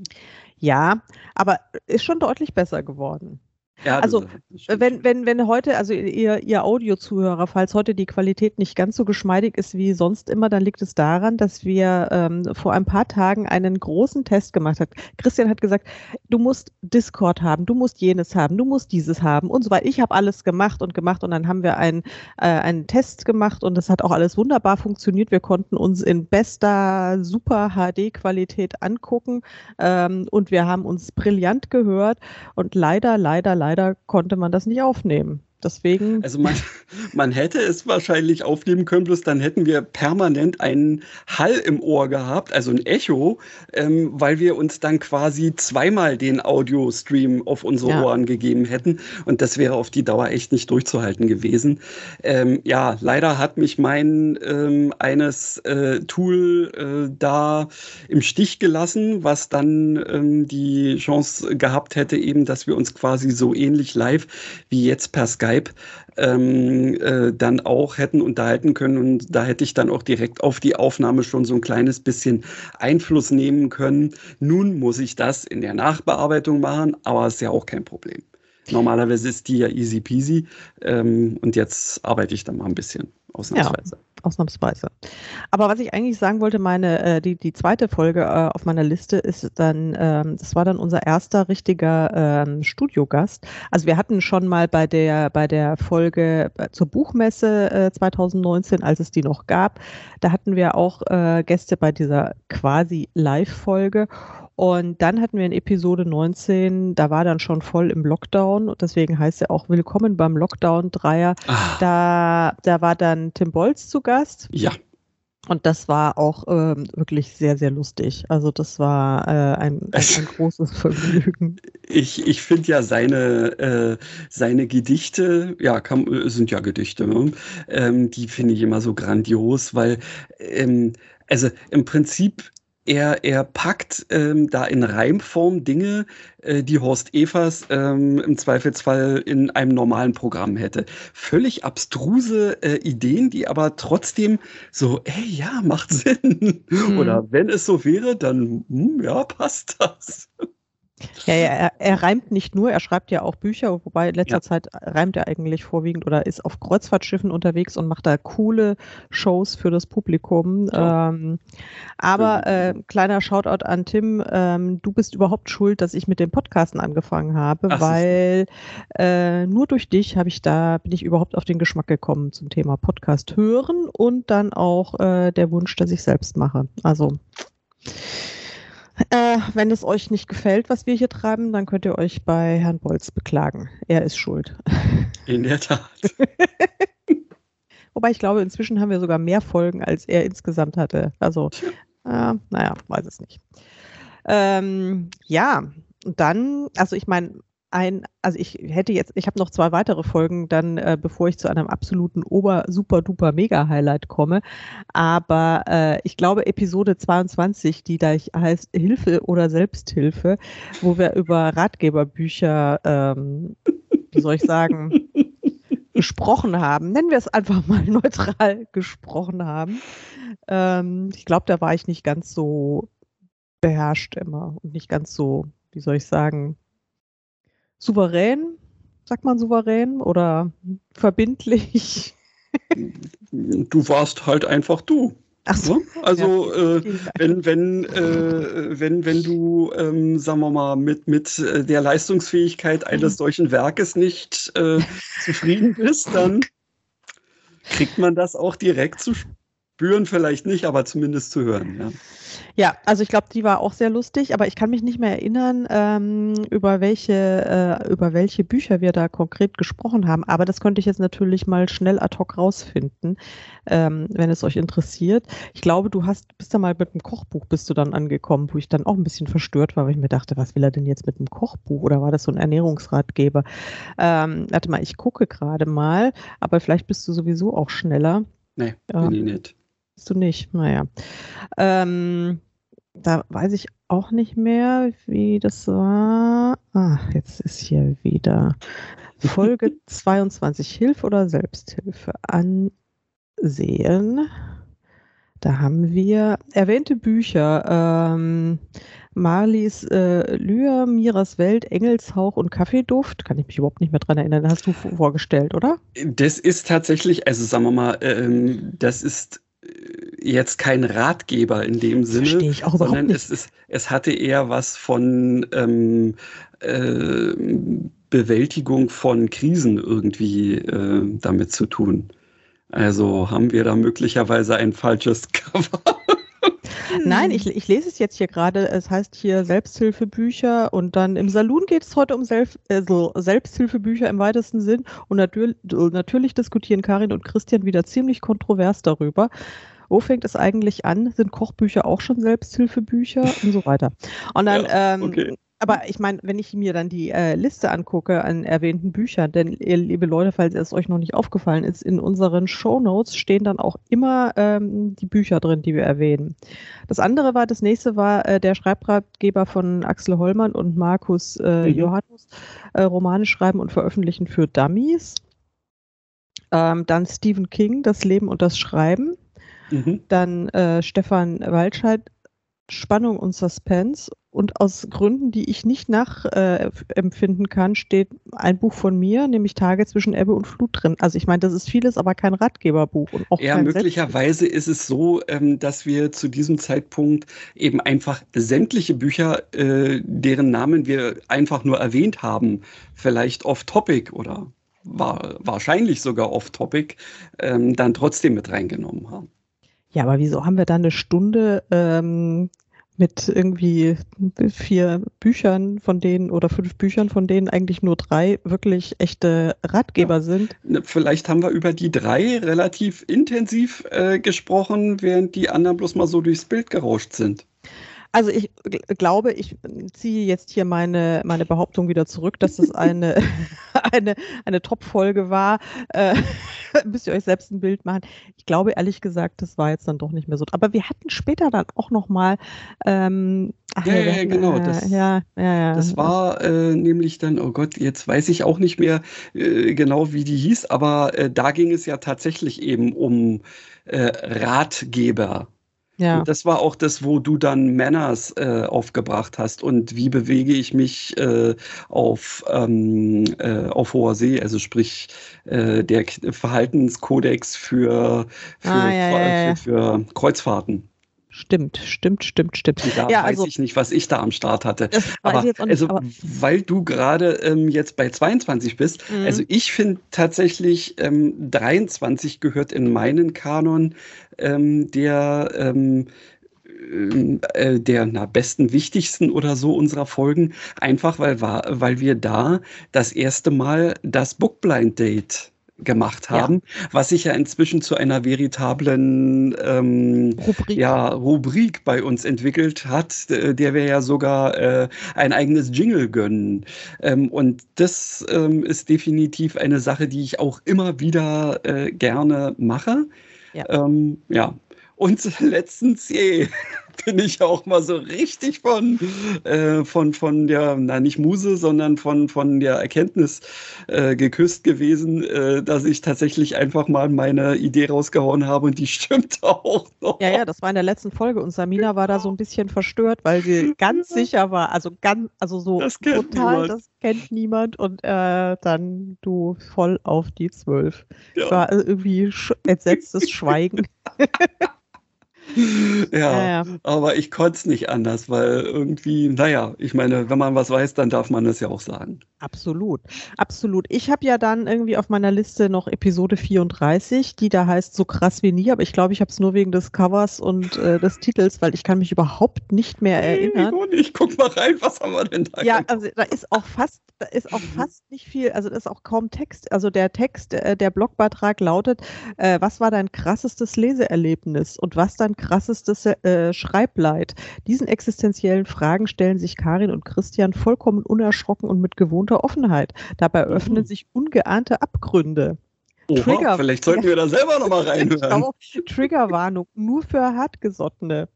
Ja, aber ist schon deutlich besser geworden. Ja, also wenn, wenn, wenn heute, also ihr, ihr Audio-Zuhörer, falls heute die Qualität nicht ganz so geschmeidig ist wie sonst immer, dann liegt es daran, dass wir ähm, vor ein paar Tagen einen großen Test gemacht haben. Christian hat gesagt, du musst Discord haben, du musst jenes haben, du musst dieses haben und so weiter. Ich habe alles gemacht und gemacht und dann haben wir ein, äh, einen Test gemacht und das hat auch alles wunderbar funktioniert. Wir konnten uns in bester, super HD-Qualität angucken ähm, und wir haben uns brillant gehört und leider, leider, leider leider konnte man das nicht aufnehmen. Deswegen. Also man, *laughs* man hätte es wahrscheinlich aufnehmen können, bloß dann hätten wir permanent einen Hall im Ohr gehabt, also ein Echo, ähm, weil wir uns dann quasi zweimal den Audio-Stream auf unsere ja. Ohren gegeben hätten. Und das wäre auf die Dauer echt nicht durchzuhalten gewesen. Ähm, ja, leider hat mich mein ähm, eines äh, Tool äh, da im Stich gelassen, was dann ähm, die Chance gehabt hätte, eben, dass wir uns quasi so ähnlich live wie jetzt per Skype Skype ähm, äh, dann auch hätten unterhalten können. Und da hätte ich dann auch direkt auf die Aufnahme schon so ein kleines bisschen Einfluss nehmen können. Nun muss ich das in der Nachbearbeitung machen, aber ist ja auch kein Problem. Normalerweise ist die ja easy peasy ähm, und jetzt arbeite ich dann mal ein bisschen ausnahmsweise. Ja ausnahmsweise. Aber was ich eigentlich sagen wollte, meine, äh, die, die zweite Folge äh, auf meiner Liste ist dann, ähm, das war dann unser erster richtiger ähm, Studiogast. Also wir hatten schon mal bei der, bei der Folge äh, zur Buchmesse äh, 2019, als es die noch gab, da hatten wir auch äh, Gäste bei dieser quasi Live-Folge. Und dann hatten wir in Episode 19, da war dann schon voll im Lockdown und deswegen heißt er auch Willkommen beim Lockdown-Dreier. Ah. Da, da war dann Tim Bolz zu Gast. Ja. Und das war auch ähm, wirklich sehr, sehr lustig. Also das war äh, ein, ein, ein, *laughs* großes Vergnügen. Ich, ich finde ja seine, äh, seine Gedichte, ja, kann, sind ja Gedichte, ne? ähm, die finde ich immer so grandios, weil ähm, also im Prinzip er, er packt ähm, da in Reimform Dinge, äh, die Horst Evers ähm, im Zweifelsfall in einem normalen Programm hätte. Völlig abstruse äh, Ideen, die aber trotzdem so, ey, ja, macht *laughs* Sinn. Mhm. Oder wenn es so wäre, dann, hm, ja, passt das. Ja, ja er, er, reimt nicht nur, er schreibt ja auch Bücher, wobei in letzter ja. Zeit reimt er eigentlich vorwiegend oder ist auf Kreuzfahrtschiffen unterwegs und macht da coole Shows für das Publikum. Ja. Ähm, aber äh, kleiner Shoutout an Tim, ähm, du bist überhaupt schuld, dass ich mit dem Podcasten angefangen habe, Ach, weil äh, nur durch dich habe ich da, bin ich überhaupt auf den Geschmack gekommen zum Thema Podcast hören und dann auch äh, der Wunsch, dass ich selbst mache. Also äh, wenn es euch nicht gefällt, was wir hier treiben, dann könnt ihr euch bei Herrn Bolz beklagen. Er ist schuld. In der Tat. *laughs* Wobei ich glaube, inzwischen haben wir sogar mehr Folgen, als er insgesamt hatte. Also, äh, naja, weiß es nicht. Ähm, ja, dann, also ich meine, ein, also ich hätte jetzt, ich habe noch zwei weitere Folgen, dann äh, bevor ich zu einem absoluten Ober, Super, Duper, Mega Highlight komme. Aber äh, ich glaube Episode 22, die da heißt Hilfe oder Selbsthilfe, wo wir über Ratgeberbücher, ähm, wie soll ich sagen, gesprochen haben. Nennen wir es einfach mal *laughs* neutral gesprochen haben. Ähm, ich glaube, da war ich nicht ganz so beherrscht immer und nicht ganz so, wie soll ich sagen, souverän, sagt man souverän oder verbindlich? Du warst halt einfach du. Ach so. Ne? Also ja, äh, wenn, wenn, äh, wenn, wenn du, ähm, sagen wir mal, mit, mit äh, der Leistungsfähigkeit eines mhm. solchen Werkes nicht äh, zufrieden bist, dann *laughs* kriegt man das auch direkt zu spüren vielleicht nicht, aber zumindest zu hören. Ja. Ja, also ich glaube, die war auch sehr lustig, aber ich kann mich nicht mehr erinnern, ähm, über welche, äh, über welche Bücher wir da konkret gesprochen haben. Aber das könnte ich jetzt natürlich mal schnell ad hoc rausfinden, ähm, wenn es euch interessiert. Ich glaube, du hast, bist da mal mit einem Kochbuch bist du dann angekommen, wo ich dann auch ein bisschen verstört war, weil ich mir dachte, was will er denn jetzt mit einem Kochbuch? Oder war das so ein Ernährungsratgeber? Ähm, warte mal, ich gucke gerade mal, aber vielleicht bist du sowieso auch schneller. Nee, bin ich nicht. Du nicht? Naja. Ähm, da weiß ich auch nicht mehr, wie das war. Ah, jetzt ist hier wieder Folge *laughs* 22 Hilfe oder Selbsthilfe ansehen. Da haben wir erwähnte Bücher. Ähm, Marlies äh, Lyr, Miras Welt, Engelshauch und Kaffeeduft. Kann ich mich überhaupt nicht mehr dran erinnern. Hast du vorgestellt, oder? Das ist tatsächlich, also sagen wir mal, ähm, das ist jetzt kein Ratgeber in dem Sinne, Verstehe ich auch sondern nicht. es, ist, es hatte eher was von ähm, äh, Bewältigung von Krisen irgendwie äh, damit zu tun. Also haben wir da möglicherweise ein falsches *laughs* Cover. Nein, ich, ich lese es jetzt hier gerade. Es heißt hier Selbsthilfebücher und dann im Saloon geht es heute um Self, also Selbsthilfebücher im weitesten Sinn. Und natürlich, natürlich diskutieren Karin und Christian wieder ziemlich kontrovers darüber. Wo fängt es eigentlich an? Sind Kochbücher auch schon Selbsthilfebücher und so weiter? Und dann, Ja, ähm, okay. Aber ich meine, wenn ich mir dann die äh, Liste angucke an erwähnten Büchern, denn ihr liebe Leute, falls es euch noch nicht aufgefallen ist, in unseren Shownotes stehen dann auch immer ähm, die Bücher drin, die wir erwähnen. Das andere war, das nächste war äh, der Schreibratgeber von Axel Hollmann und Markus äh, Mhm. Johannes, äh, Romane schreiben und veröffentlichen für Dummies. Ähm, dann Stephen King, Das Leben und das Schreiben. Mhm. Dann äh, Stefan Waldscheid, Spannung und Suspense. Und aus Gründen, die ich nicht nachempfinden kann, steht ein Buch von mir, nämlich Tage zwischen Ebbe und Flut drin. Also ich meine, das ist vieles, aber kein Ratgeberbuch. Und auch Ja, möglicherweise ist es so, ähm, dass wir zu diesem Zeitpunkt eben einfach sämtliche Bücher, äh, deren Namen wir einfach nur erwähnt haben, vielleicht off-topic oder war, wahrscheinlich sogar off-topic, ähm, dann trotzdem mit reingenommen haben. Ja, aber wieso haben wir da eine Stunde ähm, mit irgendwie vier Büchern von denen oder fünf Büchern, von denen eigentlich nur drei wirklich echte Ratgeber sind? Ne, Vielleicht haben wir über die drei relativ intensiv äh, gesprochen, während die anderen bloß mal so durchs Bild gerauscht sind. Also ich gl- glaube, ich ziehe jetzt hier meine, meine Behauptung wieder zurück, dass es eine, *laughs* *laughs* eine, eine Top-Folge war. Äh, *laughs* müsst ihr euch selbst ein Bild machen. Ich glaube ehrlich gesagt, das war jetzt dann doch nicht mehr so. Aber wir hatten später dann auch noch mal ähm, ach Ja, ja, hatten, genau, Äh, das- ja, ja, ja. Das war äh, nämlich dann, oh Gott, jetzt weiß ich auch nicht mehr äh, genau, wie die hieß, aber äh, da ging es ja tatsächlich eben um äh, Ratgeber. Ja. Das war auch das, wo du dann Manners äh, aufgebracht hast und wie bewege ich mich äh, auf, ähm, äh, auf hoher See, also sprich äh, der Verhaltenskodex für, für, Ah, ja, ja. für, für Kreuzfahrten. Stimmt, stimmt, stimmt, stimmt. Da Ja, weiß also- ich nicht, was ich da am Start hatte. Aber, nicht, also, aber weil du gerade ähm, jetzt bei 22 bist, Mhm. also ich finde tatsächlich, ähm, 23 gehört in meinen Kanon ähm, der, ähm, ähm, äh, der na, besten, wichtigsten oder so unserer Folgen, einfach weil, weil wir da das erste Mal das Bookblind Date gemacht Ja. haben, was sich ja inzwischen zu einer veritablen ähm, Rubrik. ja, Rubrik bei uns entwickelt hat, äh, der wir ja sogar äh, ein eigenes Jingle gönnen. Ähm, und das ähm, ist definitiv eine Sache, die ich auch immer wieder äh, gerne mache. Ja. Ähm, ja. Und *laughs* letztens je, bin ich auch mal so richtig von, äh, von, von der, na nicht Muse, sondern von, von der Erkenntnis äh, geküsst gewesen, äh, dass ich tatsächlich einfach mal meine Idee rausgehauen habe und die *laughs* stimmt auch noch. Ja, ja, das war in der letzten Folge und Samina war da so ein bisschen verstört, weil sie *laughs* ganz sicher war, also ganz, also so Das total, niemand. das kennt niemand und äh, dann du voll auf die Zwölf. Ja. Es war äh, irgendwie sch entsetztes Schweigen. *laughs* *laughs* ja, ja, aber ich konnte es nicht anders, weil irgendwie, naja, ich meine, wenn man was weiß, dann darf man es ja auch sagen. Absolut, absolut. Ich habe ja dann irgendwie auf meiner Liste noch Episode 34, die da heißt so krass wie nie, aber ich glaube, ich habe es nur wegen des Covers und äh, des Titels, weil ich kann mich überhaupt nicht mehr erinnern. Ich guck mal rein, was haben wir denn da? Ja, also da ist auch fast, da ist auch fast nicht viel, also da ist auch kaum Text. Also der Text, äh, der Blogbeitrag lautet, äh, was war dein krassestes Leseerlebnis und was dein krassestes äh, Schreibleid? Diesen existenziellen Fragen stellen sich Karin und Christian vollkommen unerschrocken und mit gewohnter Offenheit. Dabei öffnen mhm. sich ungeahnte Abgründe. Oha, Trigger. Vielleicht sollten wir da selber nochmal *laughs* reinhören. Triggerwarnung, nur für Hartgesottene.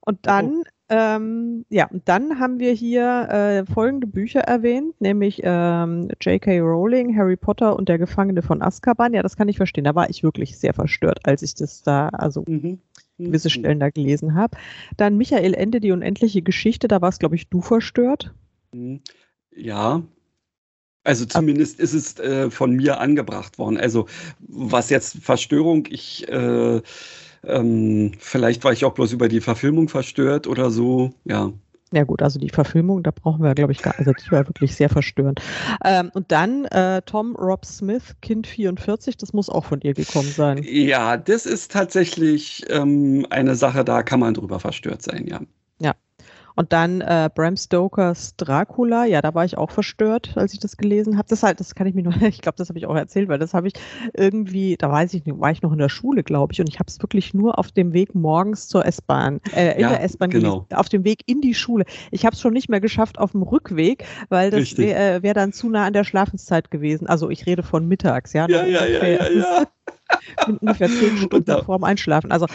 Und dann, oh. ähm, ja, und dann haben wir hier äh, folgende Bücher erwähnt, nämlich ähm, J.K. Rowling, Harry Potter und der Gefangene von Azkaban. Ja, das kann ich verstehen. Da war ich wirklich sehr verstört, als ich das da, also mhm. Gewisse Stellen da gelesen habe. Dann Michael Ende, die unendliche Geschichte. Da war es, glaube ich, du verstört. Mhm. Ja, also zumindest ist es äh, von mir angebracht worden. Also was jetzt Verstörung, ich äh, ähm, vielleicht war ich auch bloß über die Verfilmung verstört oder so, ja. Ja gut, also die Verfilmung, da brauchen wir, glaube ich, gar, also die war wirklich sehr verstörend. Ähm, und dann äh, Tom Rob Smith, Kind 44, das muss auch von dir gekommen sein. Ja, das ist tatsächlich ähm, eine Sache, da kann man drüber verstört sein. Ja, und dann äh, Bram Stokers Dracula, ja, da war ich auch verstört, als ich das gelesen habe. Das halt, das kann ich mir nur, *laughs* ich glaube, das habe ich auch erzählt, weil das habe ich irgendwie, da weiß ich nicht, war ich noch in der Schule, glaube ich, und ich habe es wirklich nur auf dem Weg morgens zur S-Bahn, äh, in ja, der S-Bahn genau. gelesen, auf dem Weg in die Schule. Ich habe es schon nicht mehr geschafft auf dem Rückweg, weil das wäre äh, wär dann zu nah an der Schlafenszeit gewesen. Also ich rede von mittags, ja. Ja, ja, ja, ja, ja. *laughs* ungefähr zehn Stunden da, vorm Einschlafen. Also,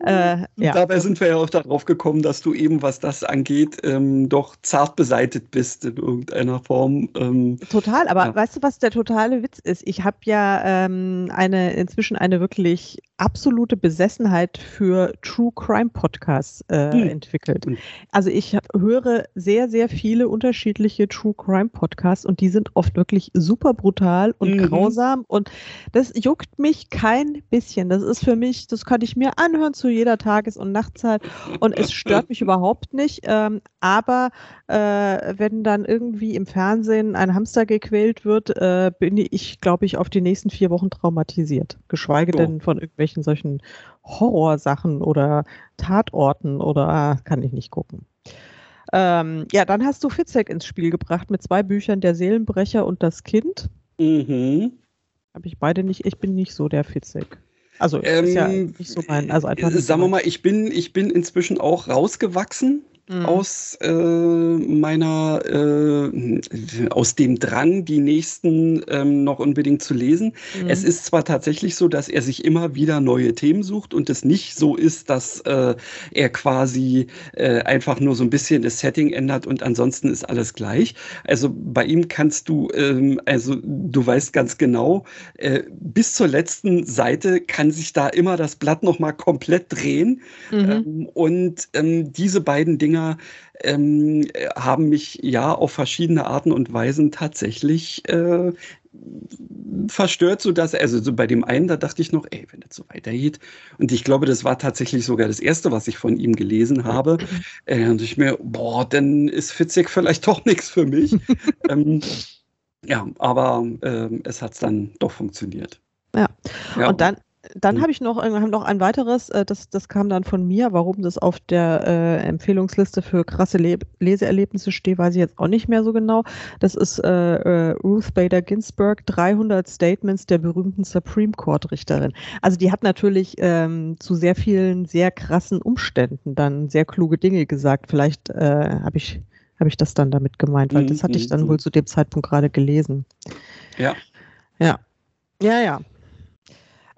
äh, ja. Dabei sind wir ja auch darauf gekommen, dass du eben, was das angeht, ähm, doch zart beseitet bist in irgendeiner Form. Ähm, Total, aber ja. weißt du, was der totale Witz ist? Ich habe ja ähm, eine inzwischen eine wirklich absolute Besessenheit für True Crime Podcasts äh, hm. entwickelt. Hm. Also ich hab, höre sehr, sehr viele unterschiedliche True Crime Podcasts und die sind oft wirklich super brutal und mhm. grausam und das juckt mich kein bisschen. Das ist für mich, das kann ich mir anhören zu jeder Tages- und Nachtzeit und es stört mich überhaupt nicht. Ähm, aber äh, wenn dann irgendwie im Fernsehen ein Hamster gequält wird, äh, bin ich, glaube ich, auf die nächsten vier Wochen traumatisiert. Geschweige oh. denn von irgendwelchen solchen Horrorsachen oder Tatorten oder kann ich nicht gucken. Ähm, ja, dann hast du Fitzek ins Spiel gebracht mit zwei Büchern, Der Seelenbrecher und Das Kind. Mhm. Habe ich beide nicht, ich bin nicht so der Fitzek. Also ähm, ist ja nicht so mein, also einfach. Sagen wir mal, ich bin, ich bin inzwischen auch rausgewachsen mhm. aus äh, meiner, äh, aus dem Drang, die nächsten ähm, noch unbedingt zu lesen. Mhm. Es ist zwar tatsächlich so, dass er sich immer wieder neue Themen sucht und es nicht so ist, dass äh, er quasi äh, einfach nur so ein bisschen das Setting ändert und ansonsten ist alles gleich. Also bei ihm kannst du, ähm, also du weißt ganz genau, äh, bis zur letzten Seite kann sich da immer das Blatt nochmal komplett drehen. Mhm. Ähm, und ähm, diese beiden Dinge Dinger ähm, haben mich ja auf verschiedene Arten und Weisen tatsächlich äh, verstört, so dass, also so bei dem einen, da dachte ich noch, ey, wenn das so weitergeht. Und ich glaube, das war tatsächlich sogar das erste, was ich von ihm gelesen habe. *laughs* Äh, und ich mir, boah, dann ist Fitzek vielleicht doch nichts für mich. *laughs* ähm, ja, aber äh, es hat dann doch funktioniert. Ja. ja. Und dann, dann mhm. habe ich noch, äh, noch ein weiteres, äh, das, das kam dann von mir, warum das auf der äh, Empfehlungsliste für krasse Le Leseerlebnisse steht, weiß ich jetzt auch nicht mehr so genau. Das ist äh, äh, Ruth Bader Ginsburg, 300 Statements der berühmten Supreme Court Richterin. Also die hat natürlich ähm, zu sehr vielen, sehr krassen Umständen dann sehr kluge Dinge gesagt. Vielleicht äh, habe ich, hab ich das dann damit gemeint, weil das hatte ich dann mhm. wohl zu dem Zeitpunkt gerade gelesen. Ja. Ja. Ja, ja.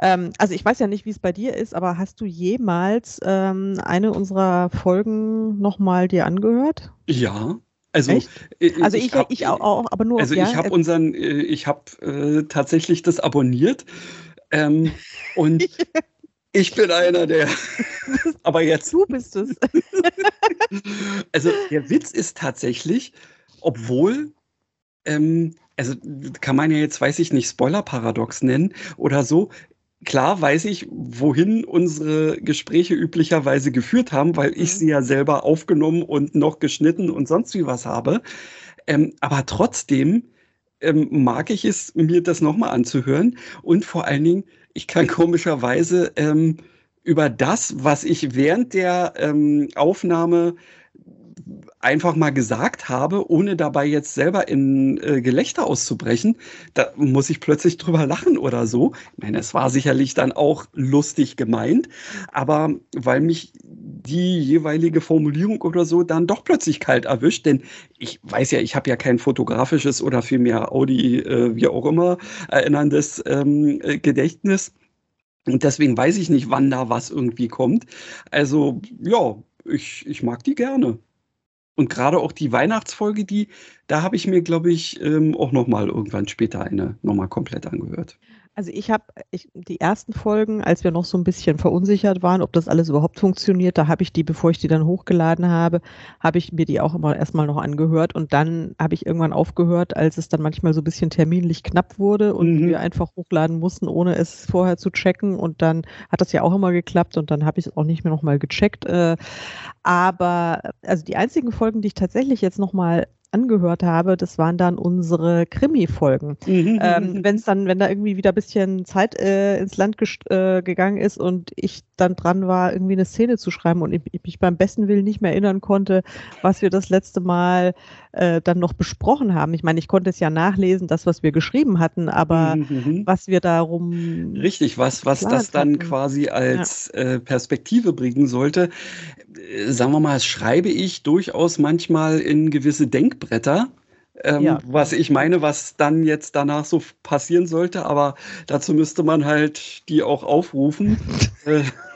Ähm, also ich weiß ja nicht, wie es bei dir ist, aber hast du jemals ähm, eine unserer Folgen nochmal dir angehört? Ja. Also, Echt? Äh, also ich, ich, hab, ich auch, aber nur. Also ja, ich habe äh, unseren, äh, ich habe äh, tatsächlich das abonniert ähm, und *laughs* ich bin einer der. *laughs* aber jetzt. Du bist es. *laughs* also der Witz ist tatsächlich, obwohl ähm, also kann man ja jetzt, weiß ich nicht, Spoiler-Paradox nennen oder so klar weiß ich, wohin unsere Gespräche üblicherweise geführt haben, weil ich mhm. sie ja selber aufgenommen und noch geschnitten und sonst wie was habe. Ähm, aber trotzdem ähm, mag ich es, mir das nochmal anzuhören. Und vor allen Dingen, ich kann *laughs* komischerweise ähm, über das, was ich während der ähm, Aufnahme einfach mal gesagt habe, ohne dabei jetzt selber in äh, Gelächter auszubrechen, da muss ich plötzlich drüber lachen oder so. Ich meine, es war sicherlich dann auch lustig gemeint, aber weil mich die jeweilige Formulierung oder so dann doch plötzlich kalt erwischt, denn ich weiß ja, ich habe ja kein fotografisches oder vielmehr Audi, äh, wie auch immer, erinnerndes ähm, äh, Gedächtnis. Und deswegen weiß ich nicht, wann da was irgendwie kommt. Also ja, ich, ich mag die gerne. Und gerade auch die Weihnachtsfolge, die, da habe ich mir, glaube ich, ähm, auch noch mal irgendwann später eine nochmal komplett angehört. Also ich habe die ersten Folgen, als wir noch so ein bisschen verunsichert waren, ob das alles überhaupt funktioniert, da habe ich die, bevor ich die dann hochgeladen habe, habe ich mir die auch immer erstmal noch angehört und dann habe ich irgendwann aufgehört, als es dann manchmal so ein bisschen terminlich knapp wurde und mhm. wir einfach hochladen mussten, ohne es vorher zu checken und dann hat das ja auch immer geklappt und dann habe ich es auch nicht mehr nochmal gecheckt. Äh, aber also die einzigen Folgen, die ich tatsächlich jetzt nochmal angehört habe, das waren dann unsere Krimi-Folgen. *laughs* Mhm. Ähm, wenn es dann, wenn da irgendwie wieder ein bisschen Zeit äh, ins Land äh, gegangen ist und ich dann dran war, irgendwie eine Szene zu schreiben und ich, ich, mich beim besten Willen nicht mehr erinnern konnte, was wir das letzte Mal äh, dann noch besprochen haben. Ich meine, ich konnte es ja nachlesen, das, was wir geschrieben hatten, aber mhm. mhm. was wir darum. Richtig, was, was das dann hatten. quasi als ja. äh, Perspektive bringen sollte. Äh, sagen wir mal, schreibe ich durchaus manchmal in gewisse Denkbretter. Ähm, ja. Was ich meine, was dann jetzt danach so passieren sollte, aber dazu müsste man halt die auch aufrufen. *laughs*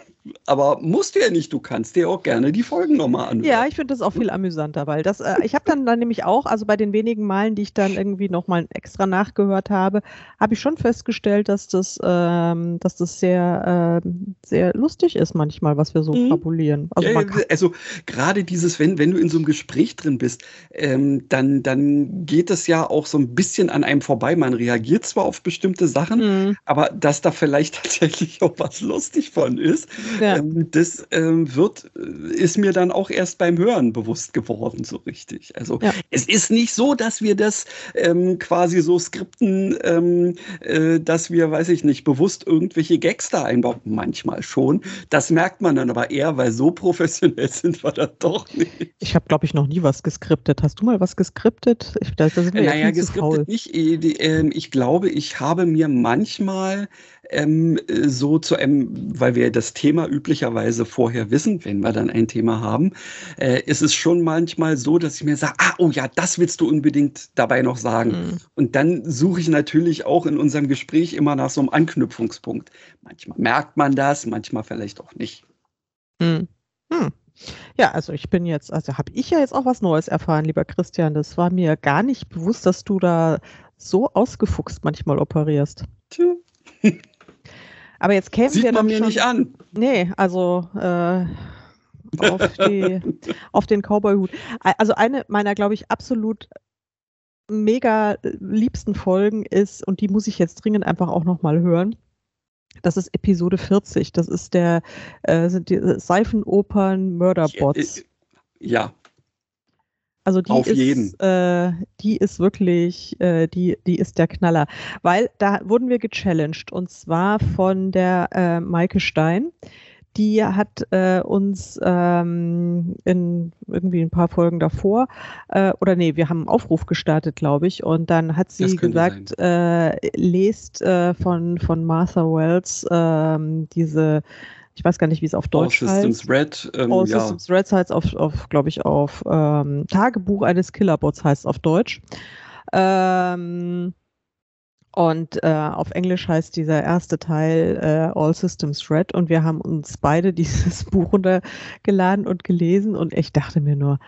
Aber musst du ja nicht, du kannst dir auch gerne die Folgen nochmal anhören. Ja, ich finde das auch viel amüsanter, weil das, äh, ich habe dann, dann nämlich auch, also bei den wenigen Malen, die ich dann irgendwie nochmal extra nachgehört habe, habe ich schon festgestellt, dass das, ähm, dass das sehr, äh, sehr lustig ist manchmal, was wir so mhm. fabulieren. Also, ja, also gerade dieses, wenn, wenn du in so einem Gespräch drin bist, ähm, dann, dann geht es ja auch so ein bisschen an einem vorbei. Man reagiert zwar auf bestimmte Sachen, mhm. aber dass da vielleicht *laughs* tatsächlich auch was lustig von ist, ja. Ähm, das ähm, wird, äh, ist mir dann auch erst beim Hören bewusst geworden, so richtig. Also ja. es ist nicht so, dass wir das ähm, quasi so skripten, ähm, äh, dass wir, weiß ich nicht, bewusst irgendwelche Gags da einbauen. Manchmal schon. Das merkt man dann aber eher, weil so professionell *laughs* sind wir da doch nicht. Ich habe, glaube ich, noch nie was geskriptet. Hast du mal was geskriptet? Ich, da, da sind wir naja, geskriptet nicht. Äh, ähm, ich glaube, ich habe mir manchmal ähm, so zu einem, weil wir das Thema üblicherweise vorher wissen, wenn wir dann ein Thema haben, äh, ist es schon manchmal so, dass ich mir sage, ah, oh ja, das willst du unbedingt dabei noch sagen. Mhm. Und dann suche ich natürlich auch in unserem Gespräch immer nach so einem Anknüpfungspunkt. Manchmal merkt man das, manchmal vielleicht auch nicht. Mhm. Hm. Ja, also ich bin jetzt, also habe ich ja jetzt auch was Neues erfahren, lieber Christian. Das war mir gar nicht bewusst, dass du da so ausgefuchst manchmal operierst. Tja. *laughs* Aber jetzt kämen Sieht wir man mir schon, nicht an. Nee, also äh, auf, die, *laughs* auf den Cowboy-Hut. Also eine meiner, glaube ich, absolut mega liebsten Folgen ist, und die muss ich jetzt dringend einfach auch nochmal hören. Das ist Episode 40. Das ist der, äh, sind die Seifenopern Murderbots. Ja, also die Auf ist, jeden. Äh, die ist wirklich, äh, die, die ist der Knaller. Weil da wurden wir gechallenged und zwar von der äh, Maike Stein. Die hat äh, uns ähm, in irgendwie ein paar Folgen davor, äh, oder nee, wir haben einen Aufruf gestartet, glaube ich, und dann hat sie gesagt, äh, lest äh, von, von Martha Wells äh, diese ich weiß gar nicht, wie es auf Deutsch All Systems Red. Ähm, All ja. Systems Red heißt auf, auf glaube ich, auf ähm, Tagebuch eines Killerbots heißt auf Deutsch. Ähm, und äh, auf Englisch heißt dieser erste Teil äh, All Systems Red. Und wir haben uns beide *laughs* dieses Buch runtergeladen und gelesen. Und ich dachte mir nur,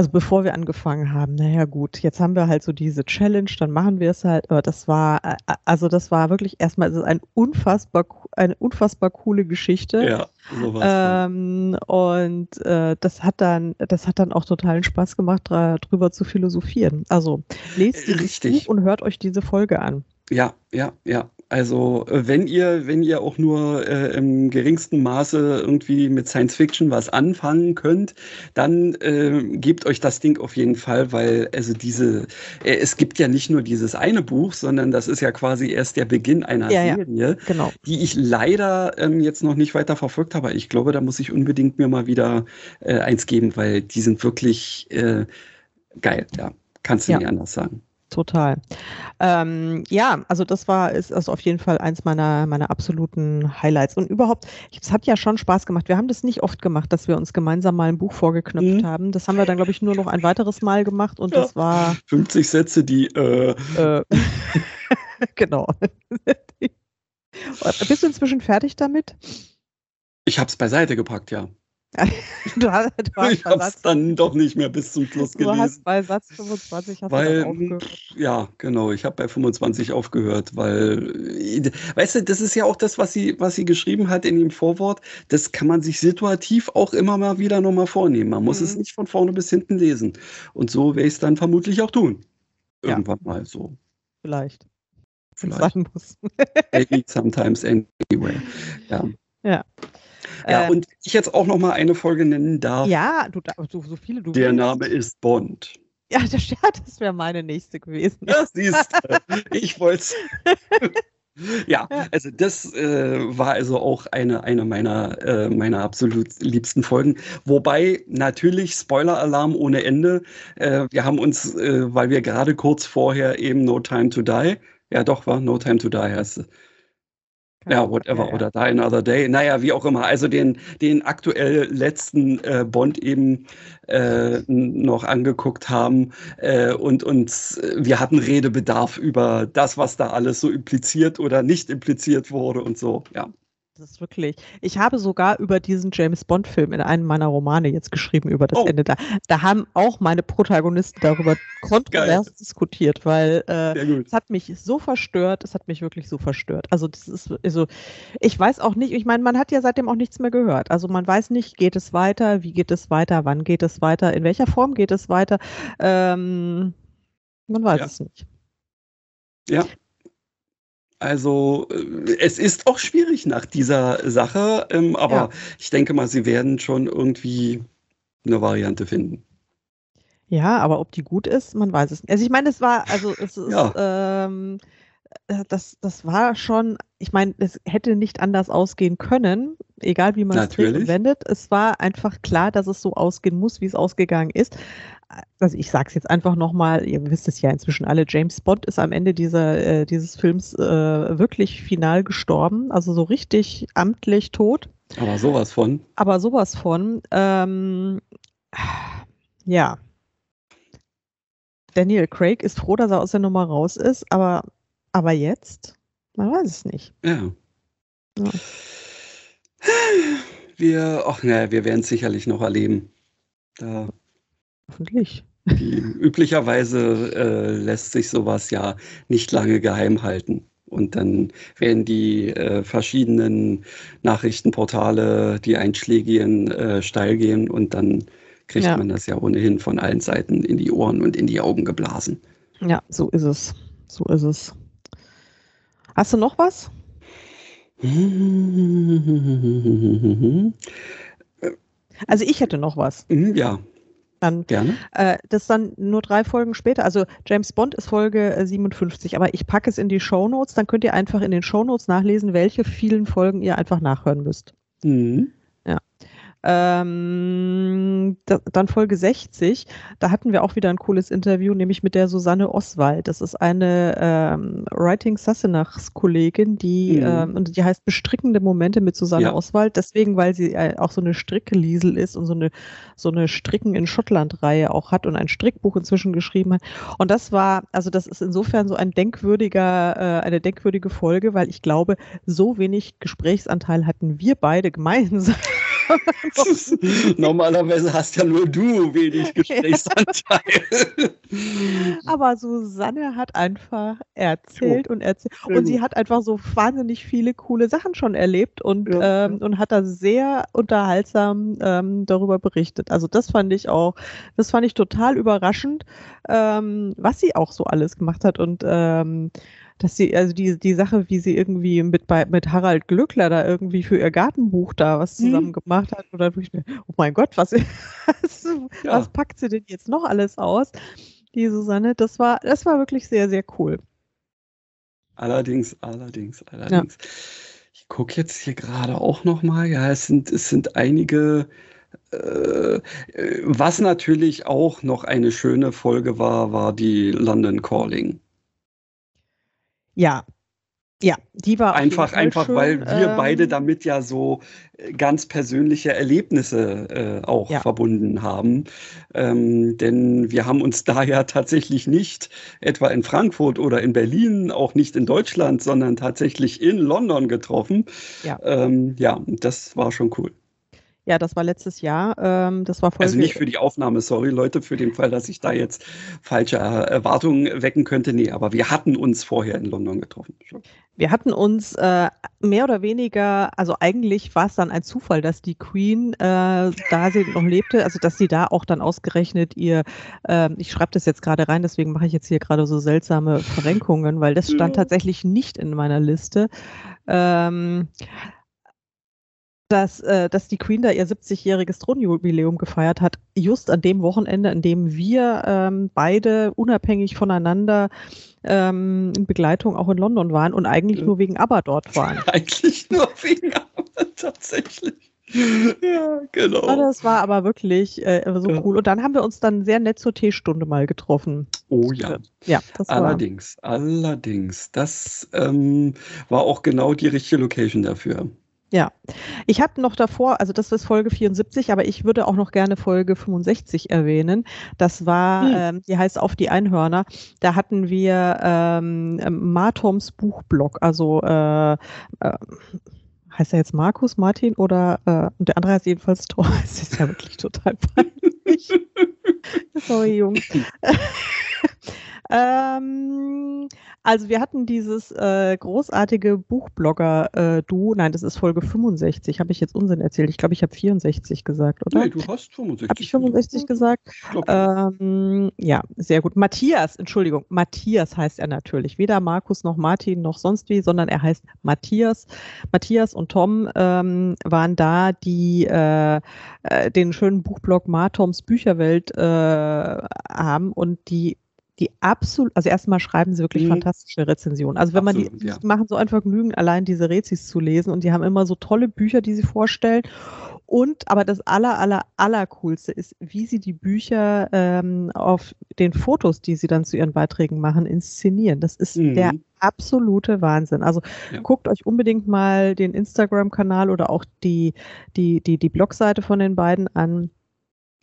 also bevor wir angefangen haben, naja gut, jetzt haben wir halt so diese Challenge, dann machen wir es halt, aber das war, äh, also das war wirklich erstmal, es ist ein unfassbar, eine unfassbar coole Geschichte. Ja, sowas. Ähm, und äh, das hat dann, das hat dann auch totalen Spaß gemacht, drüber zu philosophieren. Also lest dieses Richtig. Buch und hört euch diese Folge an. Ja, ja, ja. Also äh, wenn ihr, wenn ihr auch nur äh, im geringsten Maße irgendwie mit Science Fiction was anfangen könnt, dann äh, gebt euch das Ding auf jeden Fall, weil also diese, äh, es gibt ja nicht nur dieses eine Buch, sondern das ist ja quasi erst der Beginn einer Ja, ja. Serie, Genau. die ich leider ähm, jetzt noch nicht weiter verfolgt habe. Ich glaube, da muss ich unbedingt mir mal wieder äh, eins geben, weil die sind wirklich äh, geil. Ja, kannst du Ja. nicht anders sagen. Total. Ähm, ja, also das war ist also auf jeden Fall eins meiner meiner absoluten Highlights und überhaupt, es hat ja schon Spaß gemacht. Wir haben das nicht oft gemacht, dass wir uns gemeinsam mal ein Buch vorgeknüpft Mhm. haben. Das haben wir dann glaube ich nur noch ein weiteres Mal gemacht und Ja. das war 50 Sätze, die äh, äh, *laughs* genau. *laughs* Bist du inzwischen fertig damit? ich hab's beiseite gepackt, ja. *laughs* Du hast, du hast, Ich hab's Satz, dann doch nicht mehr bis zum Schluss du hast gelesen. bei Satz 25 hast Weil, aufgehört. ja, genau, ich habe bei 25 aufgehört, weil, weißt du, das ist ja auch das, was sie, was sie geschrieben hat in dem Vorwort, das kann man sich situativ auch immer mal wieder nochmal vornehmen. Man muss Mhm. es nicht von vorne bis hinten lesen. Und so werde ich es dann vermutlich auch tun. Ja. Irgendwann mal so. Vielleicht. Vielleicht. muss. Maybe sometimes anyway. *laughs* Ja. Ja. Ja, Äh, und ich jetzt auch noch mal eine Folge nennen darf. ja, du da- so, so viele du Der willst. Name ist Bond. Ja, *laughs* das, das wäre meine nächste gewesen. Ja, siehst du. Ich wollte *laughs* Ja, also das äh, war also auch eine, eine meiner, äh, meiner absolut liebsten Folgen. Wobei natürlich Spoiler-Alarm ohne Ende. Äh, wir haben uns, äh, weil wir gerade kurz vorher eben No Time to Die, ja doch, war No Time to Die heißt es. Ja, whatever, Ja, ja. oder Die Another Day. Naja, wie auch immer. Also den, den aktuell letzten äh, Bond eben äh, noch angeguckt haben. Äh, und uns, äh, wir hatten Redebedarf über das, was da alles so impliziert oder nicht impliziert wurde und so. Ja. Das ist wirklich. Ich habe sogar über diesen James Bond-Film in einem meiner Romane jetzt geschrieben, über das Oh. Ende da. Da haben auch meine Protagonisten darüber *laughs* kontrovers Geil. diskutiert, weil äh, es hat mich so verstört, es hat mich wirklich so verstört. Also das ist, also ich weiß auch nicht, ich meine, man hat ja seitdem auch nichts mehr gehört. Also man weiß nicht, geht es weiter, wie geht es weiter, wann geht es weiter, in welcher Form geht es weiter. Ähm, man weiß Ja. es nicht. Ja. Also äh, es ist auch schwierig nach dieser Sache, ähm, aber Ja. ich denke mal, sie werden schon irgendwie eine Variante finden. Ja, aber ob die gut ist, man weiß es nicht. Also ich meine, es war, also es ist, Ja. ähm, äh, das, das war schon, ich meine, es hätte nicht anders ausgehen können, egal wie man es dreht und Natürlich. wendet. Es war einfach klar, dass es so ausgehen muss, wie es ausgegangen ist. Also ich sage es jetzt einfach nochmal, ihr wisst es ja inzwischen alle, James Bond ist am Ende dieser, äh, dieses Films äh, wirklich final gestorben, also so richtig amtlich tot Aber sowas von. aber sowas von. Ähm, ja. Daniel Craig ist froh, dass er aus der Nummer raus ist, aber, aber jetzt? Man weiß es nicht. Ja. Ja. Wir, ach ne, wir werden es sicherlich noch erleben. Da, Hoffentlich. die, üblicherweise äh, lässt sich sowas ja nicht lange geheim halten. Und dann werden die äh, verschiedenen Nachrichtenportale, die einschlägigen, äh, steil gehen und dann kriegt Ja. man das ja ohnehin von allen Seiten in die Ohren und in die Augen geblasen. Ja, so ist es. So ist es. Hast du noch was? Also ich hätte noch was. Ja, Dann gerne. Äh, das dann nur drei Folgen später. Also James Bond ist Folge äh, 57, aber ich packe es in die Shownotes, dann könnt ihr einfach in den Shownotes nachlesen, welche vielen Folgen ihr einfach nachhören müsst. Mhm. Ähm, da, dann Folge 60, da hatten wir auch wieder ein cooles Interview, nämlich mit der Susanne Oswald. Das ist eine ähm, Writing Sassenachs Kollegin, die, Mhm. ähm, und die heißt Bestrickende Momente mit Susanne Ja. Oswald, deswegen, weil sie äh, auch so eine Strickliesel ist und so eine, so eine Stricken in Schottland-Reihe auch hat und ein Strickbuch inzwischen geschrieben hat. Und das war, also das ist insofern so ein denkwürdiger, äh, eine denkwürdige Folge, weil ich glaube, so wenig Gesprächsanteil hatten wir beide *laughs* gemeinsam. *laughs* Normalerweise hast ja nur du wenig Gesprächsanteil. Aber Susanne hat einfach erzählt und erzählt. Und sie hat einfach so wahnsinnig viele coole Sachen schon erlebt und, Ja, ähm, und hat da sehr unterhaltsam ähm, darüber berichtet. Also das fand ich auch, das fand ich total überraschend, ähm, was sie auch so alles gemacht hat. Und ähm, dass sie, also die, die Sache, wie sie irgendwie mit, bei, mit Harald Glückler da irgendwie für ihr Gartenbuch da was Mhm. zusammen gemacht hat. Oder oh mein Gott, was, *laughs* was, Ja. was packt sie denn jetzt noch alles aus? Die Susanne, das war, das war wirklich sehr, sehr cool. Allerdings, allerdings, allerdings. Ich gucke jetzt hier gerade auch noch mal. Ja, es sind, es sind einige. Äh, äh, was natürlich auch noch eine schöne Folge war, war die London Calling. Ja. Ja, die war Einfach, einfach, schön. weil wir Ähm, beide damit ja so äh, ganz persönliche Erlebnisse äh, auch Ja. verbunden haben. Ähm, denn wir haben uns da ja tatsächlich nicht etwa in Frankfurt oder in Berlin, auch nicht in Deutschland, sondern tatsächlich in London getroffen. Ja. ähm, ja das war schon cool. Ja, das war letztes Jahr. Ähm, das war Folge, Also nicht für die Aufnahme, sorry Leute, für den Fall, dass ich da jetzt falsche äh, Erwartungen wecken könnte. Nee, aber wir hatten uns vorher in London getroffen. Wir hatten uns äh, mehr oder weniger, also eigentlich war es dann ein Zufall, dass die Queen, äh, da sie noch lebte, also dass sie da auch dann ausgerechnet ihr, ähm, ich schreibe das jetzt gerade rein, deswegen mache ich jetzt hier gerade so seltsame Verrenkungen, weil das stand Ja. tatsächlich nicht in meiner Liste. Ähm, dass, äh, dass die Queen da ihr 70-jähriges Thronjubiläum gefeiert hat, just an dem Wochenende, an dem wir ähm, beide unabhängig voneinander ähm, in Begleitung auch in London waren und eigentlich Ja. nur wegen ABBA dort waren. *laughs* Eigentlich nur wegen Arbeit, tatsächlich. Ja, genau. Ah, das war aber wirklich äh, so Ja. cool. Und dann haben wir uns dann sehr nett zur Teestunde mal getroffen. Oh ja. Ja, das war. Allerdings, allerdings. Das ähm, war auch genau die richtige Location dafür. Ja, ich habe noch davor, also das ist Folge 74, aber ich würde auch noch gerne Folge 65 erwähnen. Das war, Hm. ähm, die heißt Auf die Einhörner. Da hatten wir ähm, ähm, Martoms Buchblog, also äh, äh, heißt er jetzt Markus, Martin oder äh, und der andere heißt jedenfalls Thor. *laughs* Es ist ja wirklich total peinlich. *laughs* Sorry, Jungs. *laughs* ähm, also wir hatten dieses äh, großartige Buchblogger-Duo. Nein, das ist Folge 65. Habe ich jetzt Unsinn erzählt? Ich glaube, ich habe 64 gesagt, oder? Nee, du hast 65. Habe ich 65 gesagt? Ähm, ja, sehr gut. Matthias, Entschuldigung, Matthias heißt er natürlich. Weder Markus noch Martin noch sonst wie, sondern er heißt Matthias. Matthias und Tom ähm, waren da, die äh, äh, den schönen Buchblog Martoms Bücherwelt äh, haben und die die absolut, also erstmal schreiben sie wirklich Mhm. fantastische Rezensionen. Also wenn man Absolut, die, ja. machen so ein Vergnügen, allein diese Rezis zu lesen und die haben immer so tolle Bücher, die sie vorstellen. Und aber das aller, aller, aller coolste ist, wie sie die Bücher ähm, auf den Fotos, die sie dann zu ihren Beiträgen machen, inszenieren. Das ist Mhm. der absolute Wahnsinn. Also Ja. guckt euch unbedingt mal den Instagram-Kanal oder auch die, die, die, die Blogseite von den beiden an.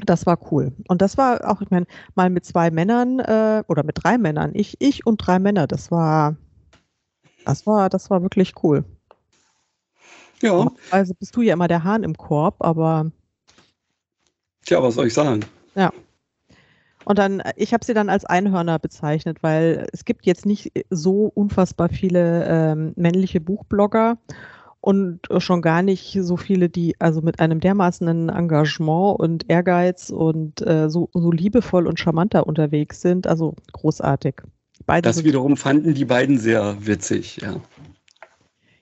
Das war cool. Und das war auch, ich meine, mal mit zwei Männern äh, oder mit drei Männern, ich, ich und drei Männer, das war, das war, das war wirklich cool. ja, Also bist du ja immer der Hahn im Korb, aber tja, was soll ich sagen? Und dann, ich habe sie dann als Einhörner bezeichnet, weil es gibt jetzt nicht so unfassbar viele ähm, männliche Buchblogger und schon gar nicht so viele, die also mit einem dermaßenen Engagement und Ehrgeiz und äh, so, so liebevoll und charmanter unterwegs sind. Also großartig. Beide Das wiederum fanden die beiden sehr witzig, ja.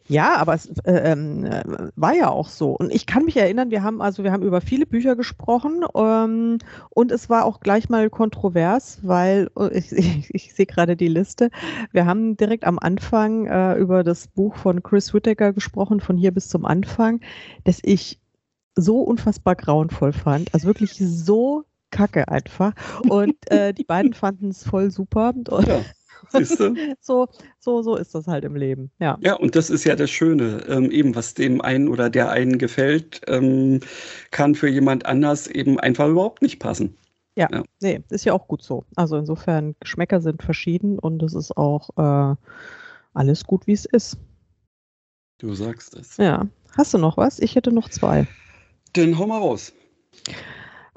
Ja, aber es äh, ähm, äh, war ja auch so. Und ich kann mich erinnern, wir haben also wir haben über viele Bücher gesprochen ähm, und es war auch gleich mal kontrovers, weil äh, ich, *laughs* ich, ich sehe gerade die Liste. Wir haben direkt am Anfang äh, über das Buch von Chris Whittaker gesprochen, von hier bis zum Anfang, das ich so unfassbar grauenvoll fand. Also wirklich so kacke einfach. Und äh, die beiden *laughs* fanden es voll super. Und Ja, siehst du? *laughs* so, so, so ist das halt im Leben. Ja. Ja, und das ist ja das Schöne. Ähm, eben, was dem einen oder der einen gefällt, ähm, kann für jemand anders eben einfach überhaupt nicht passen. Nee, ist ja auch gut so. Also insofern, Geschmäcker sind verschieden und es ist auch äh, alles gut, wie es ist. Du sagst es. Ja. Hast du noch was? Ich hätte noch zwei. Dann hau mal raus.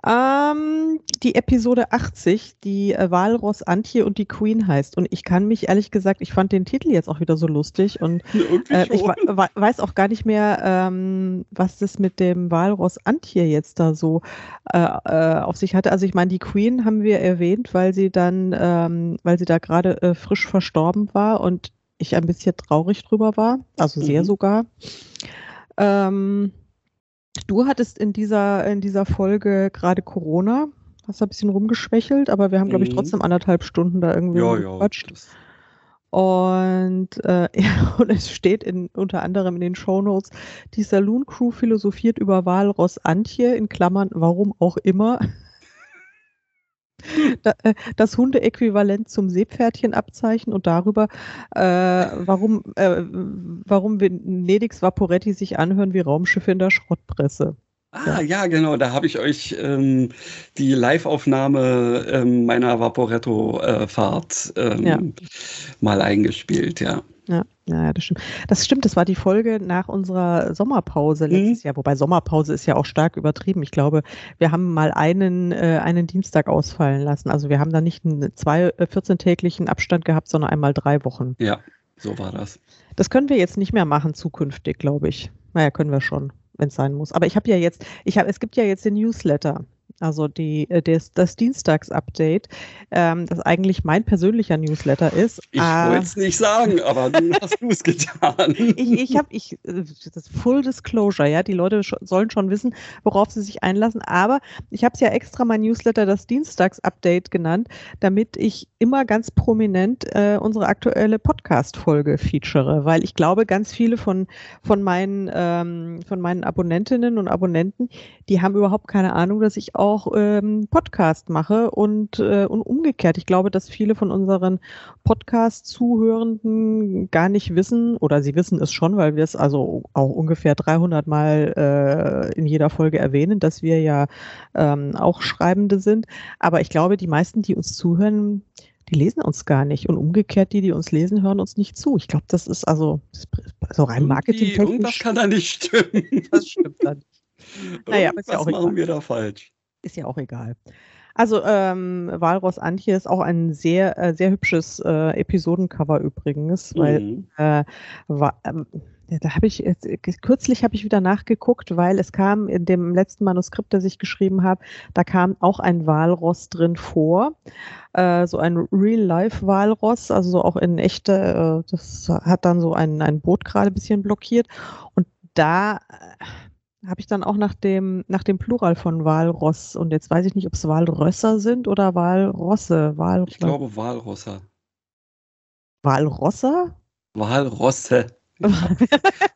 Ähm, die Episode 80, die äh, Walross Antje und die Queen heißt. Und ich kann mich ehrlich gesagt, ich fand den Titel jetzt auch wieder so lustig und *laughs* äh, ich weiß auch gar nicht mehr, ähm, was das mit dem Walross Antje jetzt da so äh, äh, auf sich hatte. Also ich meine, die Queen haben wir erwähnt, weil sie dann, ähm, weil sie da gerade äh, frisch verstorben war und ich ein bisschen traurig drüber war, also sehr Mhm. sogar. Ähm, du hattest in dieser, in dieser Folge gerade Corona, hast da ein bisschen rumgeschwächelt, aber wir haben, glaube ich, Mhm. trotzdem anderthalb Stunden da irgendwie Ja, ja. gequatscht. das- Und, äh, *laughs* ja, und es steht in, unter anderem in den Shownotes, die Saloon Crew philosophiert über Walross Antje, in Klammern, warum auch immer. *laughs* Äh, das Hundeäquivalent zum Seepferdchenabzeichen und darüber, äh, warum, äh, warum Venedigs Vaporetti sich anhören wie Raumschiffe in der Schrottpresse. Ah, ja, genau. Da habe ich euch ähm, die Live-Aufnahme ähm, meiner Vaporetto-Fahrt ähm, Ja. mal eingespielt, ja. Ja, ja, das stimmt. Das stimmt, das war die Folge nach unserer Sommerpause letztes Jahr, wobei Sommerpause ist ja auch stark übertrieben. Ich glaube, wir haben mal einen, äh, einen Dienstag ausfallen lassen. Also wir haben da nicht einen zwei, äh, 14-täglichen Abstand gehabt, sondern einmal drei Wochen. Ja, so war das. Das können wir jetzt nicht mehr machen zukünftig, glaube ich. Naja, können wir schon, wenn es sein muss. Aber ich habe ja jetzt, ich habe, es gibt ja jetzt den Newsletter. Also die, äh, das, das Dienstags-Update, ähm, das eigentlich mein persönlicher Newsletter ist. Ich Ah, wollte es nicht sagen, aber nun *laughs* hast du es getan. ich, ich habe, ich, äh, das Full Disclosure, ja, die Leute scho- sollen schon wissen, worauf sie sich einlassen, aber ich habe es ja extra mein Newsletter das Dienstags-Update genannt, damit ich immer ganz prominent äh, unsere aktuelle Podcast-Folge feature, weil ich glaube, ganz viele von, von, meinen, ähm, von meinen Abonnentinnen und Abonnenten, die haben überhaupt keine Ahnung, dass ich auch ähm, Podcast mache und, äh, und umgekehrt. Ich glaube, dass viele von unseren Podcast-Zuhörenden gar nicht wissen, oder sie wissen es schon, weil wir es also auch ungefähr 300 Mal äh, in jeder Folge erwähnen, dass wir ja ähm, auch Schreibende sind. Aber ich glaube, die meisten, die uns zuhören, die lesen uns gar nicht. Und umgekehrt, die, die uns lesen, hören uns nicht zu. Ich glaube, das ist also, das also rein marketingtechnisch. Irgendwas kann da nicht stimmen. Das stimmt dann. *laughs* Naja, aber ist ja auch machen wir da falsch. Ist ja auch egal. Also ähm, Walross Antje ist auch ein sehr, äh, sehr hübsches äh, Episodencover übrigens, weil Mhm. äh, war, ähm, da habe ich jetzt, äh, kürzlich habe ich wieder nachgeguckt, weil es kam in dem letzten Manuskript, das ich geschrieben habe, da kam auch ein Walross drin vor, äh, so ein Real-Life-Walross, also so auch in echte, äh, das hat dann so ein, ein Boot gerade ein bisschen blockiert und da äh, habe ich dann auch nach dem, nach dem Plural von Walross und jetzt weiß ich nicht, ob es Walrösser sind oder Walrosse. Wal, Ich glaube Walrosser. Walrosser? Walrosse. *laughs*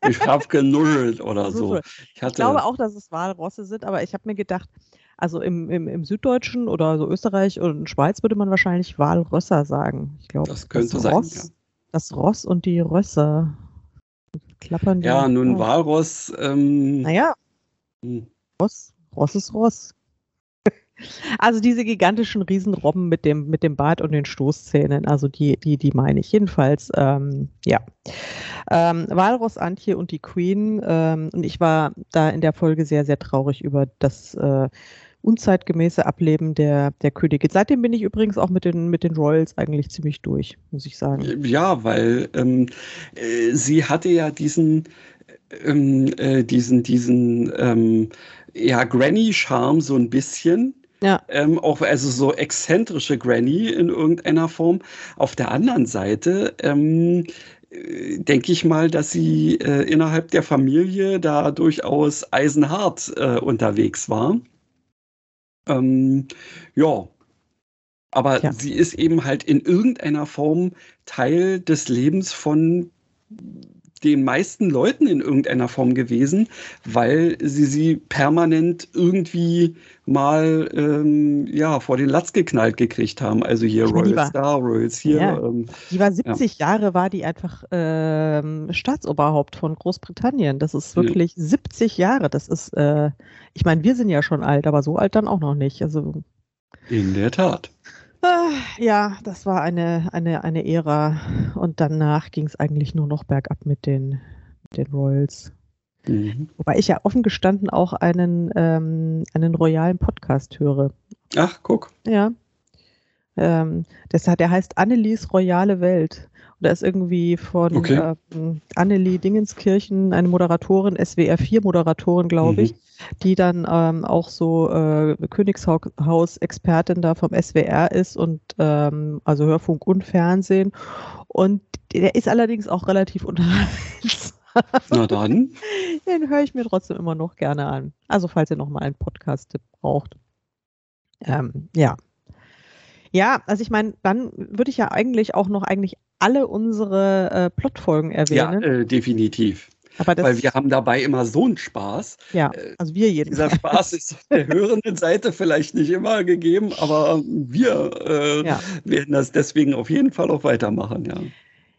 Ich habe genuschelt oder so. Ich Ich glaube auch, dass es Walrosse sind, aber ich habe mir gedacht, also im, im, im Süddeutschen oder so Österreich und Schweiz würde man wahrscheinlich Walrösser sagen. Ich glaube, das könnte das sein. Ross, Ja. das Ross und die Rösser. Klappern die. Ja, nun. Walross. Ähm, Naja, hm. Ross, Ross ist Ross. *laughs* Also diese gigantischen Riesenrobben mit dem, mit dem Bart und den Stoßzähnen, also die, die, die meine ich. Jedenfalls, ähm, ja. Ähm, Walross, Antje und die Queen. Ähm, und ich war da in der Folge sehr, sehr traurig über das äh, unzeitgemäße Ableben der, der Königin. Seitdem bin ich übrigens auch mit den, mit den Royals eigentlich ziemlich durch, muss ich sagen. Ja, weil ähm, äh, sie hatte ja diesen, ähm, äh, diesen, diesen, ähm, ja, Granny-Charme so ein bisschen. Ja. Ähm, auch also so exzentrische Granny in irgendeiner Form. Auf der anderen Seite ähm, äh, denke ich mal, dass sie äh, innerhalb der Familie da durchaus eisenhart äh, unterwegs war. Ähm, ja, aber Ja. sie ist eben halt in irgendeiner Form Teil des Lebens von den meisten Leuten in irgendeiner Form gewesen, weil sie sie permanent irgendwie mal ähm, ja vor den Latz geknallt gekriegt haben. Also hier Ich Royal war- Star, Royals hier. Ja. Ähm, Die war 70 Jahre, war die einfach ähm, Staatsoberhaupt von Großbritannien. Das ist Ja. wirklich 70 Jahre. Das ist, äh, ich meine, wir sind ja schon alt, aber so alt dann auch noch nicht. Also in der Tat. Äh, ja, das war eine, eine, eine Ära. Und danach ging es eigentlich nur noch bergab mit den, mit den Royals. Mhm. Wobei ich ja offen gestanden auch einen, ähm, einen royalen Podcast höre. Ach, guck. Ja. Ähm, das der heißt Annelies Royale Welt. Da ist irgendwie von Okay. ähm, Annelie Dingenskirchen eine Moderatorin, SWR 4 Moderatorin, glaube Mhm. ich, die dann ähm, auch so äh, Königshaus-Expertin da vom SWR ist und ähm, also Hörfunk und Fernsehen. Und der ist allerdings auch relativ *laughs* unterhaltsam. Na dann. Den höre ich mir trotzdem immer noch gerne an. Also falls ihr noch mal einen Podcast-Tipp braucht. Ähm, ja. Ja, also ich meine, dann würde ich ja eigentlich auch noch eigentlich alle unsere äh, Plotfolgen Ja, erwähnen. äh, definitiv. Weil wir haben dabei immer so einen Spaß. ja, äh, also wir Dieser jedenfalls. Spaß *laughs* ist auf der hörenden Seite vielleicht nicht immer gegeben, aber wir äh, Ja. werden das deswegen auf jeden Fall auch weitermachen, ja.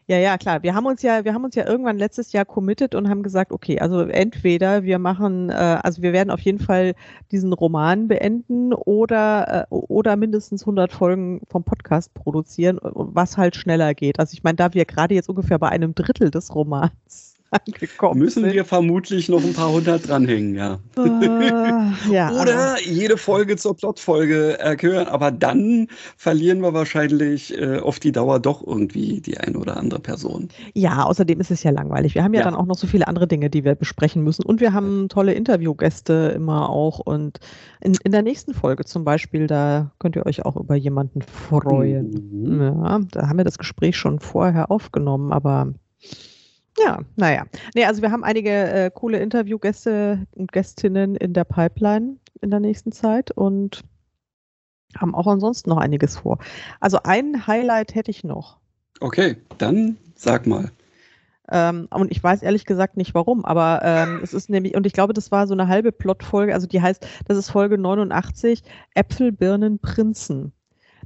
Ja, ja, klar. Wir haben uns ja, wir haben uns ja irgendwann letztes Jahr committed und haben gesagt, okay, also entweder wir machen, äh, also wir werden auf jeden Fall diesen Roman beenden oder äh, oder mindestens 100 Folgen vom Podcast produzieren, was halt schneller geht. Also ich meine, da wir gerade jetzt ungefähr bei einem Drittel des Romans angekommen Müssen sind. wir vermutlich noch ein paar hundert dranhängen, ja. Äh, ja, Oder jede Folge zur Plotfolge erhören, aber dann verlieren wir wahrscheinlich äh, auf die Dauer doch irgendwie die eine oder andere Person. Ja, außerdem ist es ja langweilig. Wir haben ja, Ja. dann auch noch so viele andere Dinge, die wir besprechen müssen. Und wir haben tolle Interviewgäste immer auch. Und in, in der nächsten Folge zum Beispiel, da könnt ihr euch auch über jemanden freuen. Mhm. Ja, da haben wir das Gespräch schon vorher aufgenommen, aber ja, naja. Nee, also wir haben einige äh, coole Interviewgäste und Gästinnen in der Pipeline in der nächsten Zeit und haben auch ansonsten noch einiges vor. Also ein Highlight hätte ich noch. Okay, dann sag mal. Ähm, und ich weiß ehrlich gesagt nicht warum, aber ähm, es ist nämlich, und ich glaube, das war so eine halbe Plotfolge, also die heißt, das ist Folge 89, Äpfel, Birnen, Prinzen.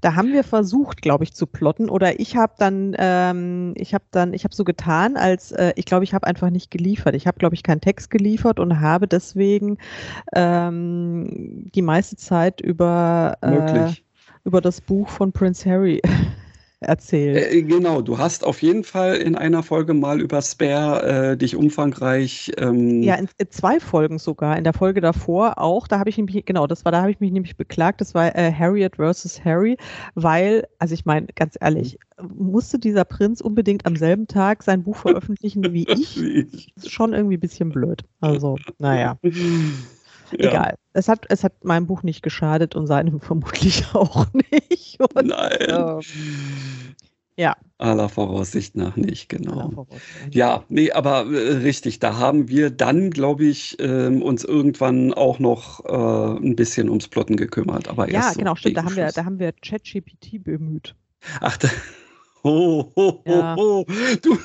Da haben wir versucht, glaube ich, zu plotten, oder ich habe dann, ähm, ich habe dann, ich habe so getan, als äh, ich glaube, ich habe einfach nicht geliefert. Ich habe, glaube ich, keinen Text geliefert und habe deswegen ähm, die meiste Zeit über, äh, über das Buch von Prince Harry erzählt. Äh, genau, du hast auf jeden Fall in einer Folge mal über Spare äh, dich umfangreich. Ähm, Ja, in, in zwei Folgen sogar. In der Folge davor auch. Da habe ich nämlich, genau, das war, da habe ich mich nämlich beklagt. Das war äh, Harriet versus Harry, weil, also ich meine, ganz ehrlich, musste dieser Prinz unbedingt am selben Tag sein Buch veröffentlichen wie ich? *laughs* wie ich. Das ist schon irgendwie ein bisschen blöd. Also, naja, *laughs* Ja. egal. Es hat, es hat meinem Buch nicht geschadet und seinem *laughs* vermutlich auch nicht. Und, Nein. ähm, ja. Aller Voraussicht nach nicht, genau. Ja, nee, aber äh, richtig, da haben wir dann, glaube ich, ähm, uns irgendwann auch noch äh, ein bisschen ums Plotten gekümmert. Aber Ja, erst so genau, stimmt. Da haben wir, da haben wir ChatGPT bemüht. Ach, da, oh, oh, Ja. oh, du,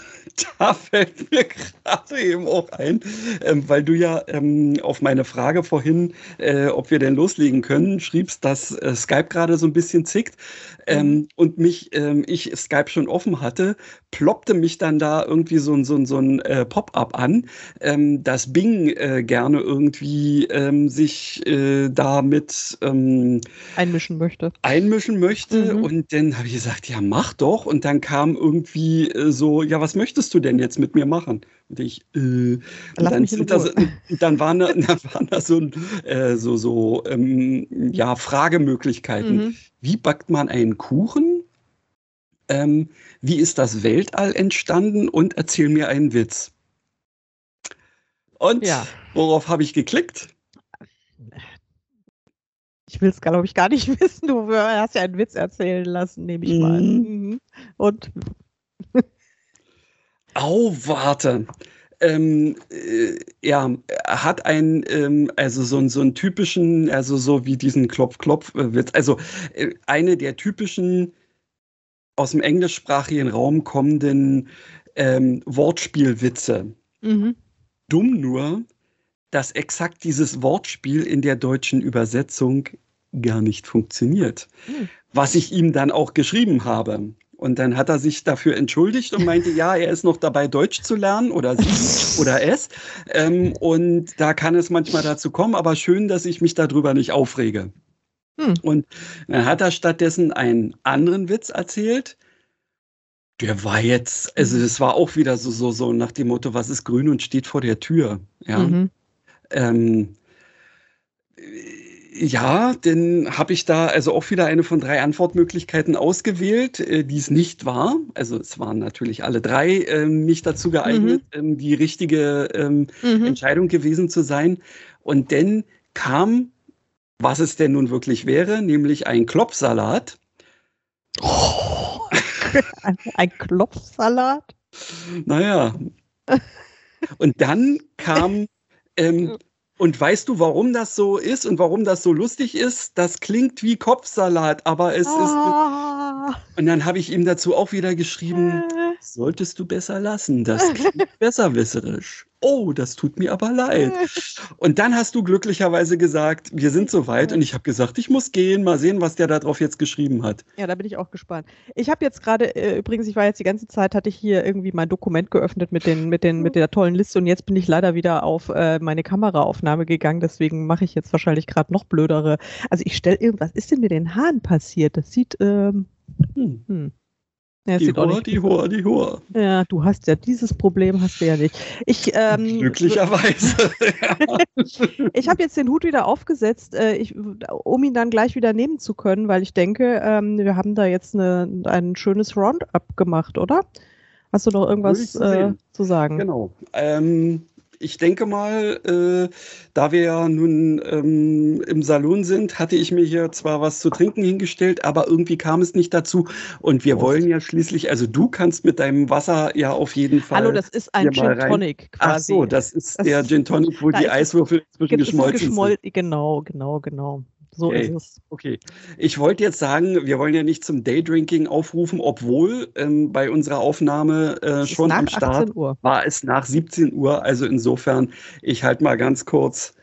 da fällt mir gerade eben auch ein, ähm, weil du ja ähm, auf meine Frage vorhin, äh, ob wir denn loslegen können, schriebst, dass äh, Skype gerade so ein bisschen zickt ähm, Mhm. und mich, ähm, ich Skype schon offen hatte, ploppte mich dann da irgendwie so ein, so ein, so ein äh, Pop-up an, ähm, dass Bing äh, gerne irgendwie ähm, sich äh, damit ähm, Einmischen möchte. einmischen möchte. Mhm. Und dann habe ich gesagt, ja, mach doch. Und dann kam irgendwie äh, so, ja, was möchtest du denn jetzt mit mir machen? Und ich, äh, und dann, da, dann waren da, *laughs* dann waren da so, äh, so, so ähm, ja, Fragemöglichkeiten. Mhm. Wie backt man einen Kuchen? Ähm, wie ist das Weltall entstanden? Und erzähl mir einen Witz. Und Ja. worauf habe ich geklickt? Ich will es, glaube ich, gar nicht *laughs* wissen. Du hast ja einen Witz erzählen lassen, nehme ich mal. an. Mhm. Und Au, warte. Ähm, äh, ja, hat einen, ähm, also so, einen- so einen typischen, also so wie diesen Klopf-Klopf-Witz, also äh, eine der typischen aus dem englischsprachigen Raum kommenden ähm, Wortspielwitze. mhm. Dumm nur, dass exakt dieses Wortspiel in der deutschen Übersetzung gar nicht funktioniert. Hm. Was ich ihm dann auch geschrieben habe. Und dann hat er sich dafür entschuldigt und meinte, *laughs* ja, er ist noch dabei, Deutsch zu lernen oder sie oder es. Ähm, und da kann es manchmal dazu kommen, aber schön, dass ich mich darüber nicht aufrege. Hm. Und dann hat er stattdessen einen anderen Witz erzählt. Der war jetzt, also es war auch wieder so, so, so nach dem Motto, was ist grün und steht vor der Tür. Ja. Mhm. Ähm, Ja, dann habe ich da also auch wieder eine von drei Antwortmöglichkeiten ausgewählt, äh, die es nicht war. Also es waren natürlich alle drei ähm, nicht dazu geeignet, mhm. ähm, die richtige ähm, mhm. Entscheidung gewesen zu sein. Und dann kam, was es denn nun wirklich wäre, nämlich ein Klopfsalat. Oh, *laughs* ein, Klopfsalat? Naja. Und dann kam ähm, und weißt du, warum das so ist und warum das so lustig ist? Das klingt wie Kopfsalat, aber es ah. ist. Und dann habe ich ihm dazu auch wieder geschrieben, solltest du besser lassen. Das *laughs* klingt besserwisserisch oh, das tut mir aber leid. Und dann hast du glücklicherweise gesagt, wir sind soweit. Und ich habe gesagt, ich muss gehen, mal sehen, was der da drauf jetzt geschrieben hat. Ja, da bin ich auch gespannt. Ich habe jetzt gerade, äh, übrigens, ich war jetzt die ganze Zeit, hatte ich hier irgendwie mein Dokument geöffnet mit, den, mit, den, mit der tollen Liste und jetzt bin ich leider wieder auf äh, meine Kameraaufnahme gegangen. Deswegen mache ich jetzt wahrscheinlich gerade noch blödere. Also ich stelle irgendwas, ist denn mit den Haaren passiert? Das sieht, ähm, hm. Hm. Ja, die Hoa, die Hoa, die Hoa. Ja, du hast ja dieses Problem hast du ja nicht. Ich, ähm, Glücklicherweise. *laughs* ich habe jetzt den Hut wieder aufgesetzt, äh, ich, um ihn dann gleich wieder nehmen zu können, weil ich denke, ähm, wir haben da jetzt eine, ein schönes Roundup gemacht, oder? Hast du noch irgendwas äh, zu sagen? Genau. Ähm, ich denke mal, äh, da wir ja nun ähm, im Salon sind, hatte ich mir hier zwar was zu trinken hingestellt, aber irgendwie kam es nicht dazu. Und wir Prost. wollen ja schließlich, also du kannst mit deinem Wasser ja auf jeden Fall. Hallo, das ist ein Gin Tonic quasi. Ach so, das ist das der Gin Tonic, wo *laughs* die Eiswürfel inzwischen geschmolzen geschmol sind. Genau, genau, genau. So okay. ist es. Okay. Ich wollte jetzt sagen, wir wollen ja nicht zum Daydrinking aufrufen, obwohl ähm, bei unserer Aufnahme äh, schon am Start war es nach 17 Uhr. Also insofern, ich halte mal ganz kurz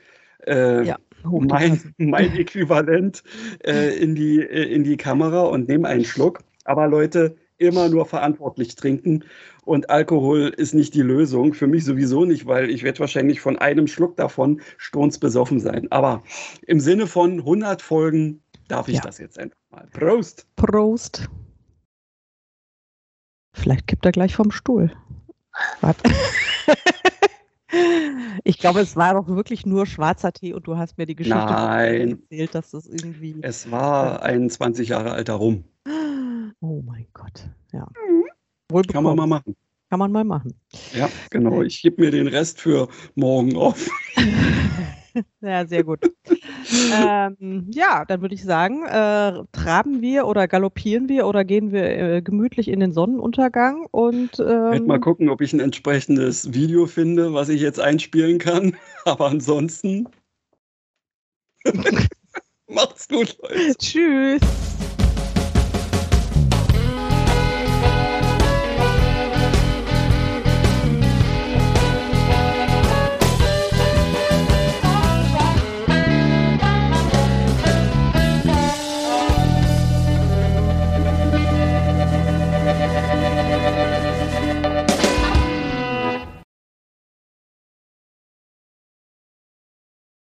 äh, ja, mein, mein *laughs* Äquivalent äh, in, die, äh, in die Kamera und nehme einen Schluck. Aber Leute, immer nur verantwortlich trinken. Und Alkohol ist nicht die Lösung. Für mich sowieso nicht, weil ich werde wahrscheinlich von einem Schluck davon strunzbesoffen sein. Aber im Sinne von 100 Folgen darf ich ja. das jetzt einfach mal. Prost! Prost! Vielleicht kippt er gleich vom Stuhl. Warte. *laughs* Ich glaube, es war doch wirklich nur schwarzer Tee und du hast mir die Geschichte Nein. erzählt, dass das irgendwie. Es war ein 20 Jahre alter Rum. Oh mein Gott, ja. Mhm. Kann man mal machen. Kann man mal machen. Ja, genau. Ich gebe mir den Rest für morgen auf. *laughs* ja, sehr gut. ähm, ja, dann würde ich sagen, äh, traben wir oder galoppieren wir oder gehen wir äh, gemütlich in den Sonnenuntergang und ähm, mal gucken, ob ich ein entsprechendes Video finde, was ich jetzt einspielen kann. *laughs* Aber ansonsten *laughs* macht's gut, Leute. Tschüss.